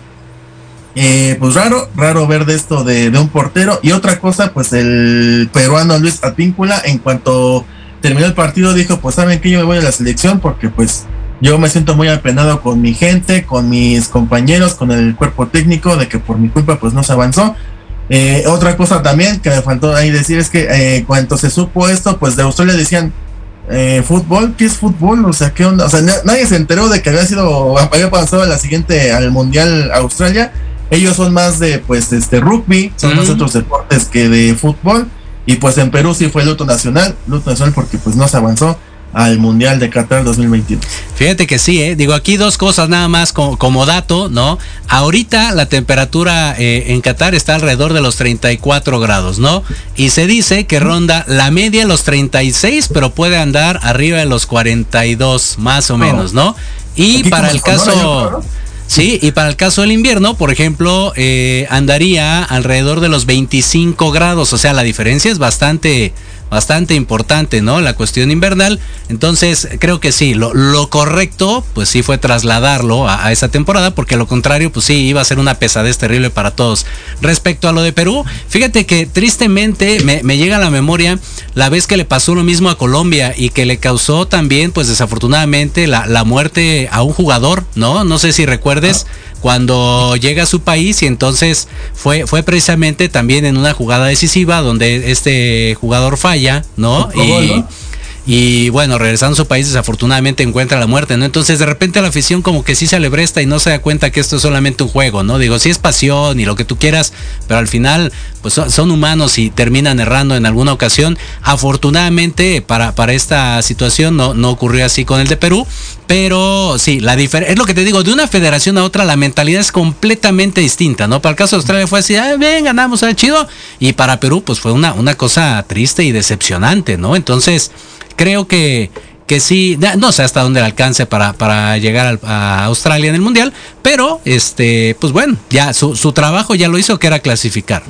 Eh, pues raro, raro ver de esto de, de, un portero. Y otra cosa, pues el peruano Luis Apíncula, en cuanto terminó el partido, dijo, pues saben que yo me voy a la selección porque pues yo me siento muy apenado con mi gente, con mis compañeros, con el cuerpo técnico, de que por mi culpa pues no se avanzó. Eh, otra cosa también que me faltó ahí decir es que eh, cuando se supo esto, pues de Australia decían, eh, fútbol, ¿qué es fútbol? O sea, ¿qué onda? O sea, nadie se enteró de que había sido, había pasado a la siguiente, al Mundial Australia. Ellos son más de, pues, este, rugby, son más otros deportes que de fútbol. Y pues en Perú sí fue luto nacional, luto nacional porque pues no se avanzó al Mundial de Qatar 2021. Fíjate que sí, ¿eh? digo aquí dos cosas nada más como, dato, ¿no? Ahorita la temperatura eh, en Qatar está alrededor de los 34 grados, ¿no? Y se dice que ronda la media los 36, pero puede andar arriba de los 42, más o menos, ¿no? Y para el caso... Sí, y para el caso del invierno, por ejemplo, eh, andaría alrededor de los 25 grados, o sea, la diferencia es bastante, bastante importante, ¿no? La cuestión invernal. Entonces, creo que sí, lo, lo correcto, pues sí fue trasladarlo a, esa temporada, porque lo contrario, pues sí, iba a ser una pesadez terrible para todos. Respecto a lo de Perú, fíjate que tristemente me, llega a la memoria la vez que le pasó lo mismo a Colombia y que le causó también, pues desafortunadamente, la, la muerte a un jugador, ¿no? No sé si recuerdes. Cuando llega a su país y entonces fue, fue precisamente también en una jugada decisiva donde este jugador falla, ¿no? Y, y bueno, regresando a su país desafortunadamente encuentra la muerte, ¿no? Entonces de repente la afición como que sí se alebresta y no se da cuenta que esto es solamente un juego, ¿no? Digo, sí es pasión y lo que tú quieras, pero al final pues son, humanos y terminan errando en alguna ocasión. Afortunadamente para, para esta situación no, no ocurrió así con el de Perú, pero sí, la diferencia, es lo que te digo, de una federación a otra la mentalidad es completamente distinta, ¿no? Para el caso de Australia fue así, ah, ven, ganamos, al chido, y para Perú pues fue una, una cosa triste y decepcionante, ¿no? Entonces creo que, que sí, no sé hasta dónde le alcance para, para llegar a Australia en el Mundial, pero este, pues bueno, ya su, su trabajo ya lo hizo que era clasificar.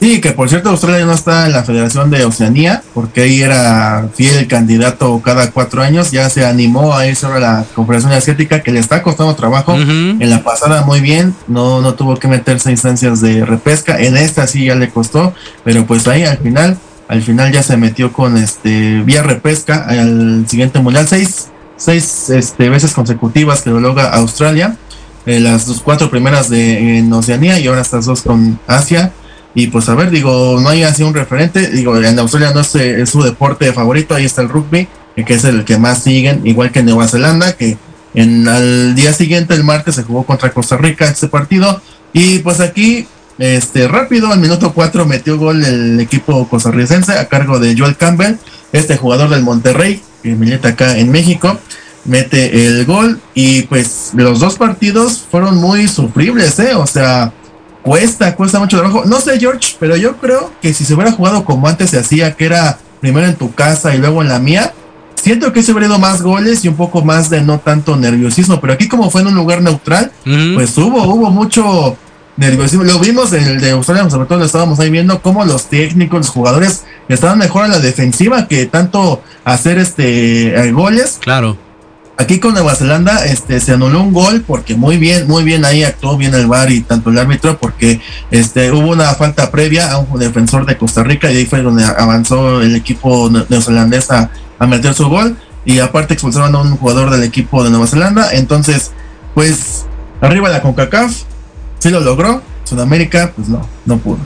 Sí, que por cierto Australia no está en la Federación de Oceanía, porque ahí era fiel candidato cada cuatro años, ya se animó a irse a la Confederación Asiática, que le está costando trabajo. En la pasada muy bien, no, no tuvo que meterse a instancias de repesca, en esta sí ya le costó, pero pues ahí al final al final ya se metió con este vía repesca al siguiente mundial. Seis seis este, veces consecutivas que lo logra Australia. Eh, las dos, cuatro primeras de en Oceanía y ahora estas dos con Asia y pues a ver digo no hay así un referente. Digo en Australia no es, es su deporte favorito. Ahí está el rugby que es el que más siguen igual que en Nueva Zelanda que en al día siguiente el martes se jugó contra Costa Rica este partido. Y pues aquí este, rápido, al minuto 4 metió gol el equipo costarricense a cargo de Joel Campbell, este jugador del Monterrey, que milita acá en México, mete el gol y pues los dos partidos fueron muy sufribles, ¿eh? O sea, cuesta, cuesta mucho trabajo. No sé, George, pero yo creo que si se hubiera jugado como antes se hacía, que era primero en tu casa y luego en la mía, siento que se hubiera ido más goles y un poco más de no tanto nerviosismo, pero aquí como fue en un lugar neutral, pues hubo, hubo mucho nerviosismo. Lo vimos en el de Australia, sobre todo lo estábamos ahí viendo cómo los técnicos, los jugadores estaban mejor en la defensiva que tanto hacer este eh, goles. Claro. Aquí con Nueva Zelanda este se anuló un gol porque muy bien, muy bien ahí actuó bien el VAR y tanto el árbitro porque este hubo una falta previa a un defensor de Costa Rica y ahí fue donde avanzó el equipo neozelandés a, a meter su gol y aparte expulsaron a un jugador del equipo de Nueva Zelanda, entonces pues arriba la CONCACAF, sí lo logró, Sudamérica, pues no, no pudo.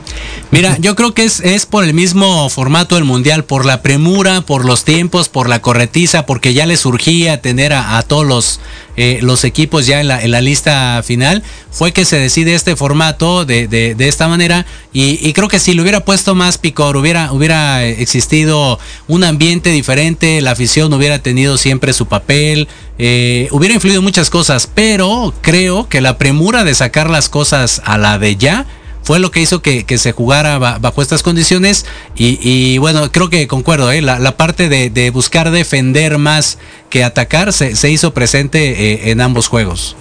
Mira, yo creo que es, es por el mismo formato del mundial, por la premura, por los tiempos, por la corretiza, porque ya le surgía tener a, todos los, eh, los equipos ya en la, lista final, fue que se decide este formato de, de, esta manera. Y, creo que si lo hubiera puesto más picor, hubiera, hubiera existido un ambiente diferente, la afición hubiera tenido siempre su papel, eh, hubiera influido muchas cosas, pero creo que la premura de sacar las cosas a la de ya fue lo que hizo que, que se jugara bajo estas condiciones y, y bueno, creo que concuerdo, ¿eh? la, la, parte de, de, buscar defender más que atacar se, se hizo presente eh, en ambos juegos.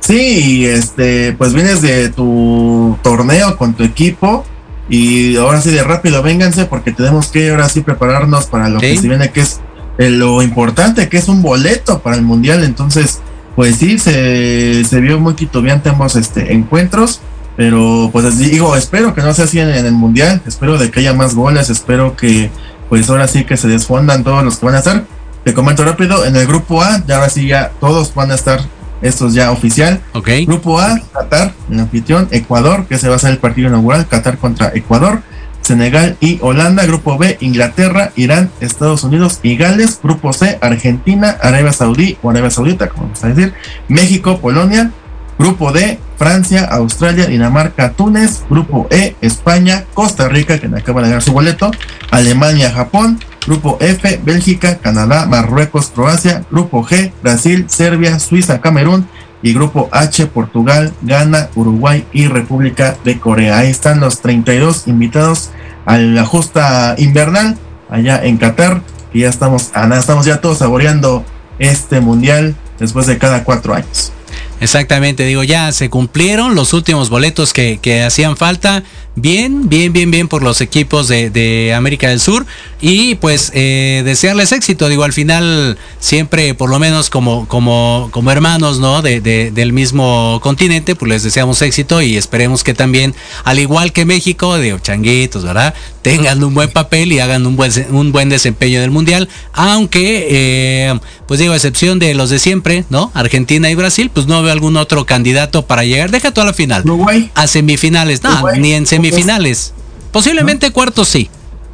Sí, este, pues vienes de tu torneo con tu equipo y ahora sí de rápido vénganse porque tenemos que ahora sí prepararnos para lo ¿Sí? que se viene que es eh, lo importante que es un boleto para el mundial, entonces pues sí, se, se vio muy titubeante ambos este, encuentros. Pero pues digo, espero que no sea así en, en, el mundial, espero de que haya más goles, espero que pues ahora sí que se desfondan todos los que van a estar. Te comento rápido, en el grupo A, ya ahora sí ya todos van a estar, estos ya oficial. Okay. Grupo A, Qatar, el anfitrión, Ecuador, que se va a ser el partido inaugural, Qatar contra Ecuador. Senegal y Holanda, Grupo B, Inglaterra, Irán, Estados Unidos y Gales, Grupo C, Argentina, Arabia Saudí o Arabia Saudita, como vamos a decir, México, Polonia, Grupo D, Francia, Australia, Dinamarca, Túnez. Grupo E, España, Costa Rica, que acaba de ganar su boleto. Alemania, Japón. Grupo F, Bélgica, Canadá, Marruecos, Croacia. Grupo G, Brasil, Serbia, Suiza, Camerún. Y Grupo H, Portugal, Ghana, Uruguay y República de Corea. Ahí están los 32 invitados a la justa invernal allá en Qatar. Y ya estamos, estamos ya todos saboreando este mundial después de cada cuatro años. Exactamente, digo, ya se cumplieron los últimos boletos que, que hacían falta. Bien, bien, bien, bien por los equipos de, América del Sur. Y pues eh, desearles éxito. Digo, al final siempre, por lo menos como, como, como hermanos, ¿no? De, de, del mismo continente, pues les deseamos éxito y esperemos que también, al igual que México, digo, changuitos, ¿verdad? Tengan un buen papel y hagan un buen, un buen desempeño en el Mundial. Aunque, eh, pues digo, a excepción de los de siempre, ¿no? Argentina y Brasil, pues no veo algún otro candidato para llegar. Deja toda la final. Uruguay. A semifinales. No, Uruguay. ni en semifinales. Posiblemente ¿No? cuartos sí,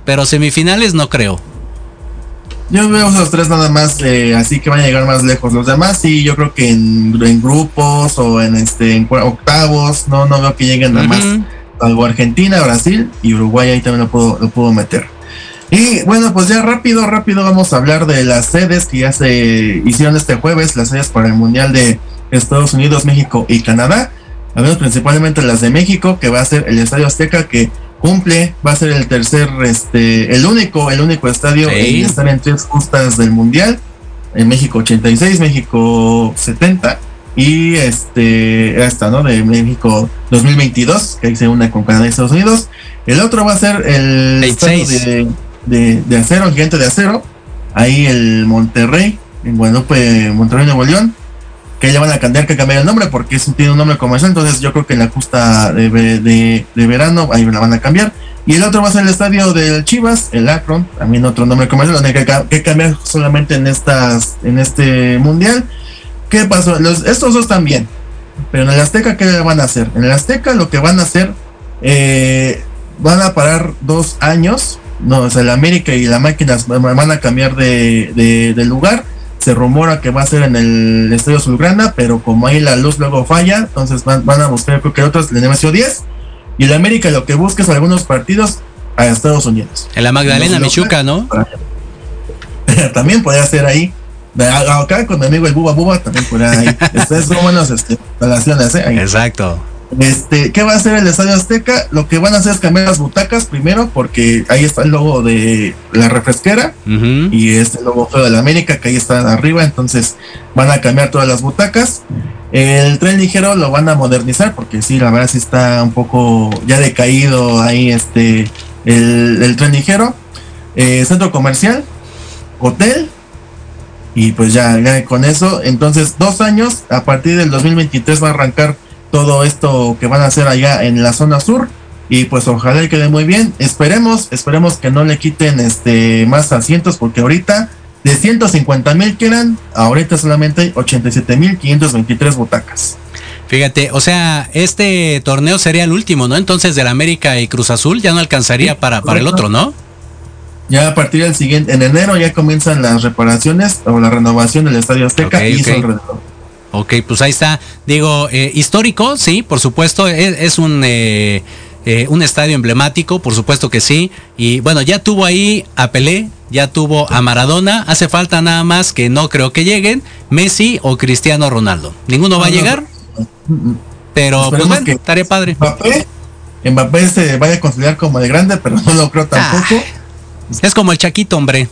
pero semifinales no creo. Yo veo esos tres nada más, eh, así que van a llegar más lejos. Los demás sí, yo creo que en, en grupos o en este en octavos, no, no veo que lleguen nada uh -huh. más. Salvo Argentina, Brasil y Uruguay, ahí también lo puedo, lo puedo meter. Y bueno, pues ya rápido, rápido vamos a hablar de las sedes que ya se hicieron este jueves, las sedes para el Mundial de Estados Unidos, México y Canadá. Hablamos principalmente las de México, que va a ser el Estadio Azteca, que cumple, va a ser el tercer, este, el único, el único estadio sí. en estar en tres justas del Mundial. En México 86, México 70 y este, esta, ¿no? De México 2022, que ahí se une con Canadá y Estados Unidos. El otro va a ser el estadio de, de, acero, el gigante de acero. Ahí el Monterrey, en Guadalupe, Monterrey, Nuevo León que ya van a cambiar que cambiar el nombre porque es, tiene un nombre comercial, entonces yo creo que en la justa de, de, verano ahí la van a cambiar. Y el otro va a ser el estadio del Chivas, el Akron, también otro nombre comercial, donde hay que, que cambiar solamente en estas, en este mundial. ¿Qué pasó? Los, estos dos también. Pero en el Azteca, ¿qué van a hacer? En el Azteca lo que van a hacer, eh, van a parar dos años. No, o sea, la América y la máquina van a cambiar de, de, de lugar se rumora que va a ser en el Estadio Sulgrana, pero como ahí la luz luego falla, entonces van, van a buscar, creo que otros, le demasiado 10. Y el América lo que busca es algunos partidos a Estados Unidos. En la Magdalena Michuca, ¿no? (laughs) también podría ser ahí. Acá con mi amigo el Buba Buba también podría ahí. (laughs) Estas son buenas este, instalaciones, ¿eh? Ahí. Exacto. Este, ¿qué va a hacer el Estadio Azteca? Lo que van a hacer es cambiar las butacas primero, porque ahí está el logo de la refresquera uh -huh. y este logo feo de la América, que ahí está arriba, entonces van a cambiar todas las butacas. El tren ligero lo van a modernizar, porque sí, la verdad sí está un poco ya decaído ahí este el, el tren ligero. Eh, centro comercial, hotel, y pues ya, ya con eso, entonces dos años, a partir del 2023 va a arrancar todo esto que van a hacer allá en la zona sur y pues ojalá quede muy bien esperemos esperemos que no le quiten este más asientos porque ahorita De 150 mil que eran, ahorita solamente hay 87 mil 523 butacas. Fíjate, o sea, este torneo sería el último, ¿no? Entonces del América y Cruz Azul ya no alcanzaría Sí, para, para el otro, ¿no? Ya a partir del siguiente, en enero ya comienzan las reparaciones o la renovación del Estadio Azteca Ok, y ok. Ok, pues ahí está. Digo, eh, histórico, sí, por supuesto, es, es un, eh, eh, un estadio emblemático, por supuesto que sí. Y bueno, ya tuvo ahí a Pelé, ya tuvo a Maradona. Hace falta nada más que no creo que lleguen Messi o Cristiano Ronaldo. Ninguno va a llegar, pero pues bueno, que- estaría padre. Mbappé, Mbappé se vaya a considerar como de grande, pero no lo creo tampoco. Es como el Chaquito, hombre.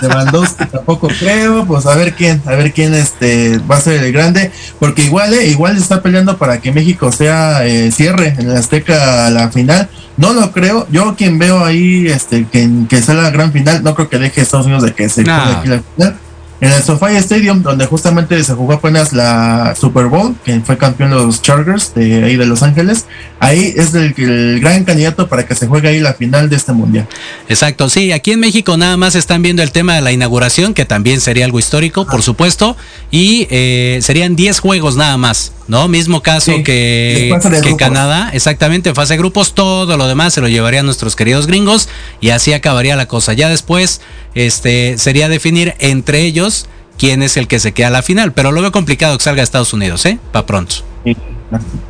Lewandowski tampoco creo, pues a ver quién, a ver quién este va a ser el grande, porque igual, eh, igual está peleando para que México sea eh, cierre en el Azteca la final. No lo creo, yo quien veo ahí este que, que sea la gran final, no creo que deje a Estados Unidos de que se juegue aquí la final. En el SoFi Stadium, donde justamente se jugó apenas la Super Bowl, que fue campeón los Chargers de ahí de Los Ángeles, ahí es el, el gran candidato para que se juegue ahí la final de este mundial. Exacto, sí, aquí en México nada más están viendo el tema de la inauguración, que también sería algo histórico, por supuesto, y eh, serían 10 juegos nada más, ¿no? Mismo caso Sí, que, de de que. Canadá, exactamente, fase de grupos, todo lo demás se lo llevarían nuestros queridos gringos y así acabaría la cosa. Ya después este, sería definir entre ellos quién es el que se queda a la final, pero lo veo complicado que salga a Estados Unidos, ¿eh? Pa' pronto. Sí,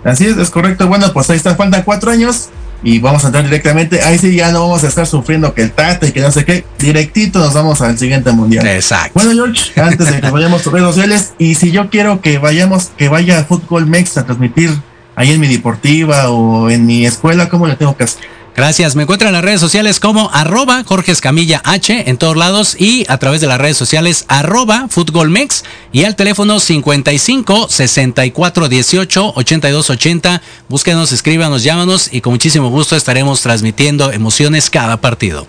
Así es, es correcto. Bueno, pues ahí está, faltan cuatro años y vamos a entrar directamente. Ahí sí ya no vamos a estar sufriendo que el Tata y que no sé qué. Directito nos vamos al siguiente mundial. Exacto. Bueno, George, antes de que vayamos a redes sociales, y si yo quiero que vayamos, que vaya a Fútbol Mex a transmitir ahí en mi deportiva o en mi escuela, ¿cómo le tengo que hacer? Gracias. Me encuentran en las redes sociales como arroba Jorge Escamilla H en todos lados y a través de las redes sociales arroba Futbolmex y al teléfono 55 64 18 82 80. Búsquenos, escríbanos, llámanos y con muchísimo gusto estaremos transmitiendo emociones cada partido.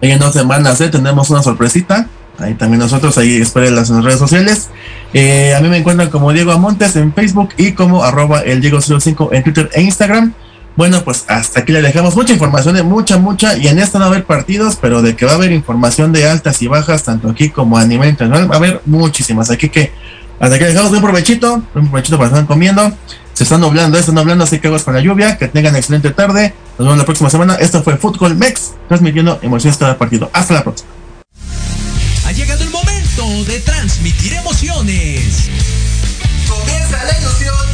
En dos semanas ¿eh? tenemos una sorpresita. Ahí también nosotros, ahí espérenlas en las redes sociales. Eh, a mí me encuentran como Diego Amontes en Facebook y como arroba el Diego05 en Twitter e Instagram. Bueno, pues hasta aquí le dejamos mucha información, de mucha, mucha, y en esta no va a haber partidos, pero de que va a haber información de altas y bajas, tanto aquí como a nivel internacional, va a haber muchísimas. Aquí que hasta aquí le dejamos un provechito, un provechito para estar comiendo. Se está nublando, está nublando, así que aguas con la lluvia, que tengan excelente tarde. Nos vemos la próxima semana. Esto fue Fútbol Mex, transmitiendo emociones cada partido. Hasta la próxima. Ha llegado el momento de transmitir emociones. Comienza la ilusión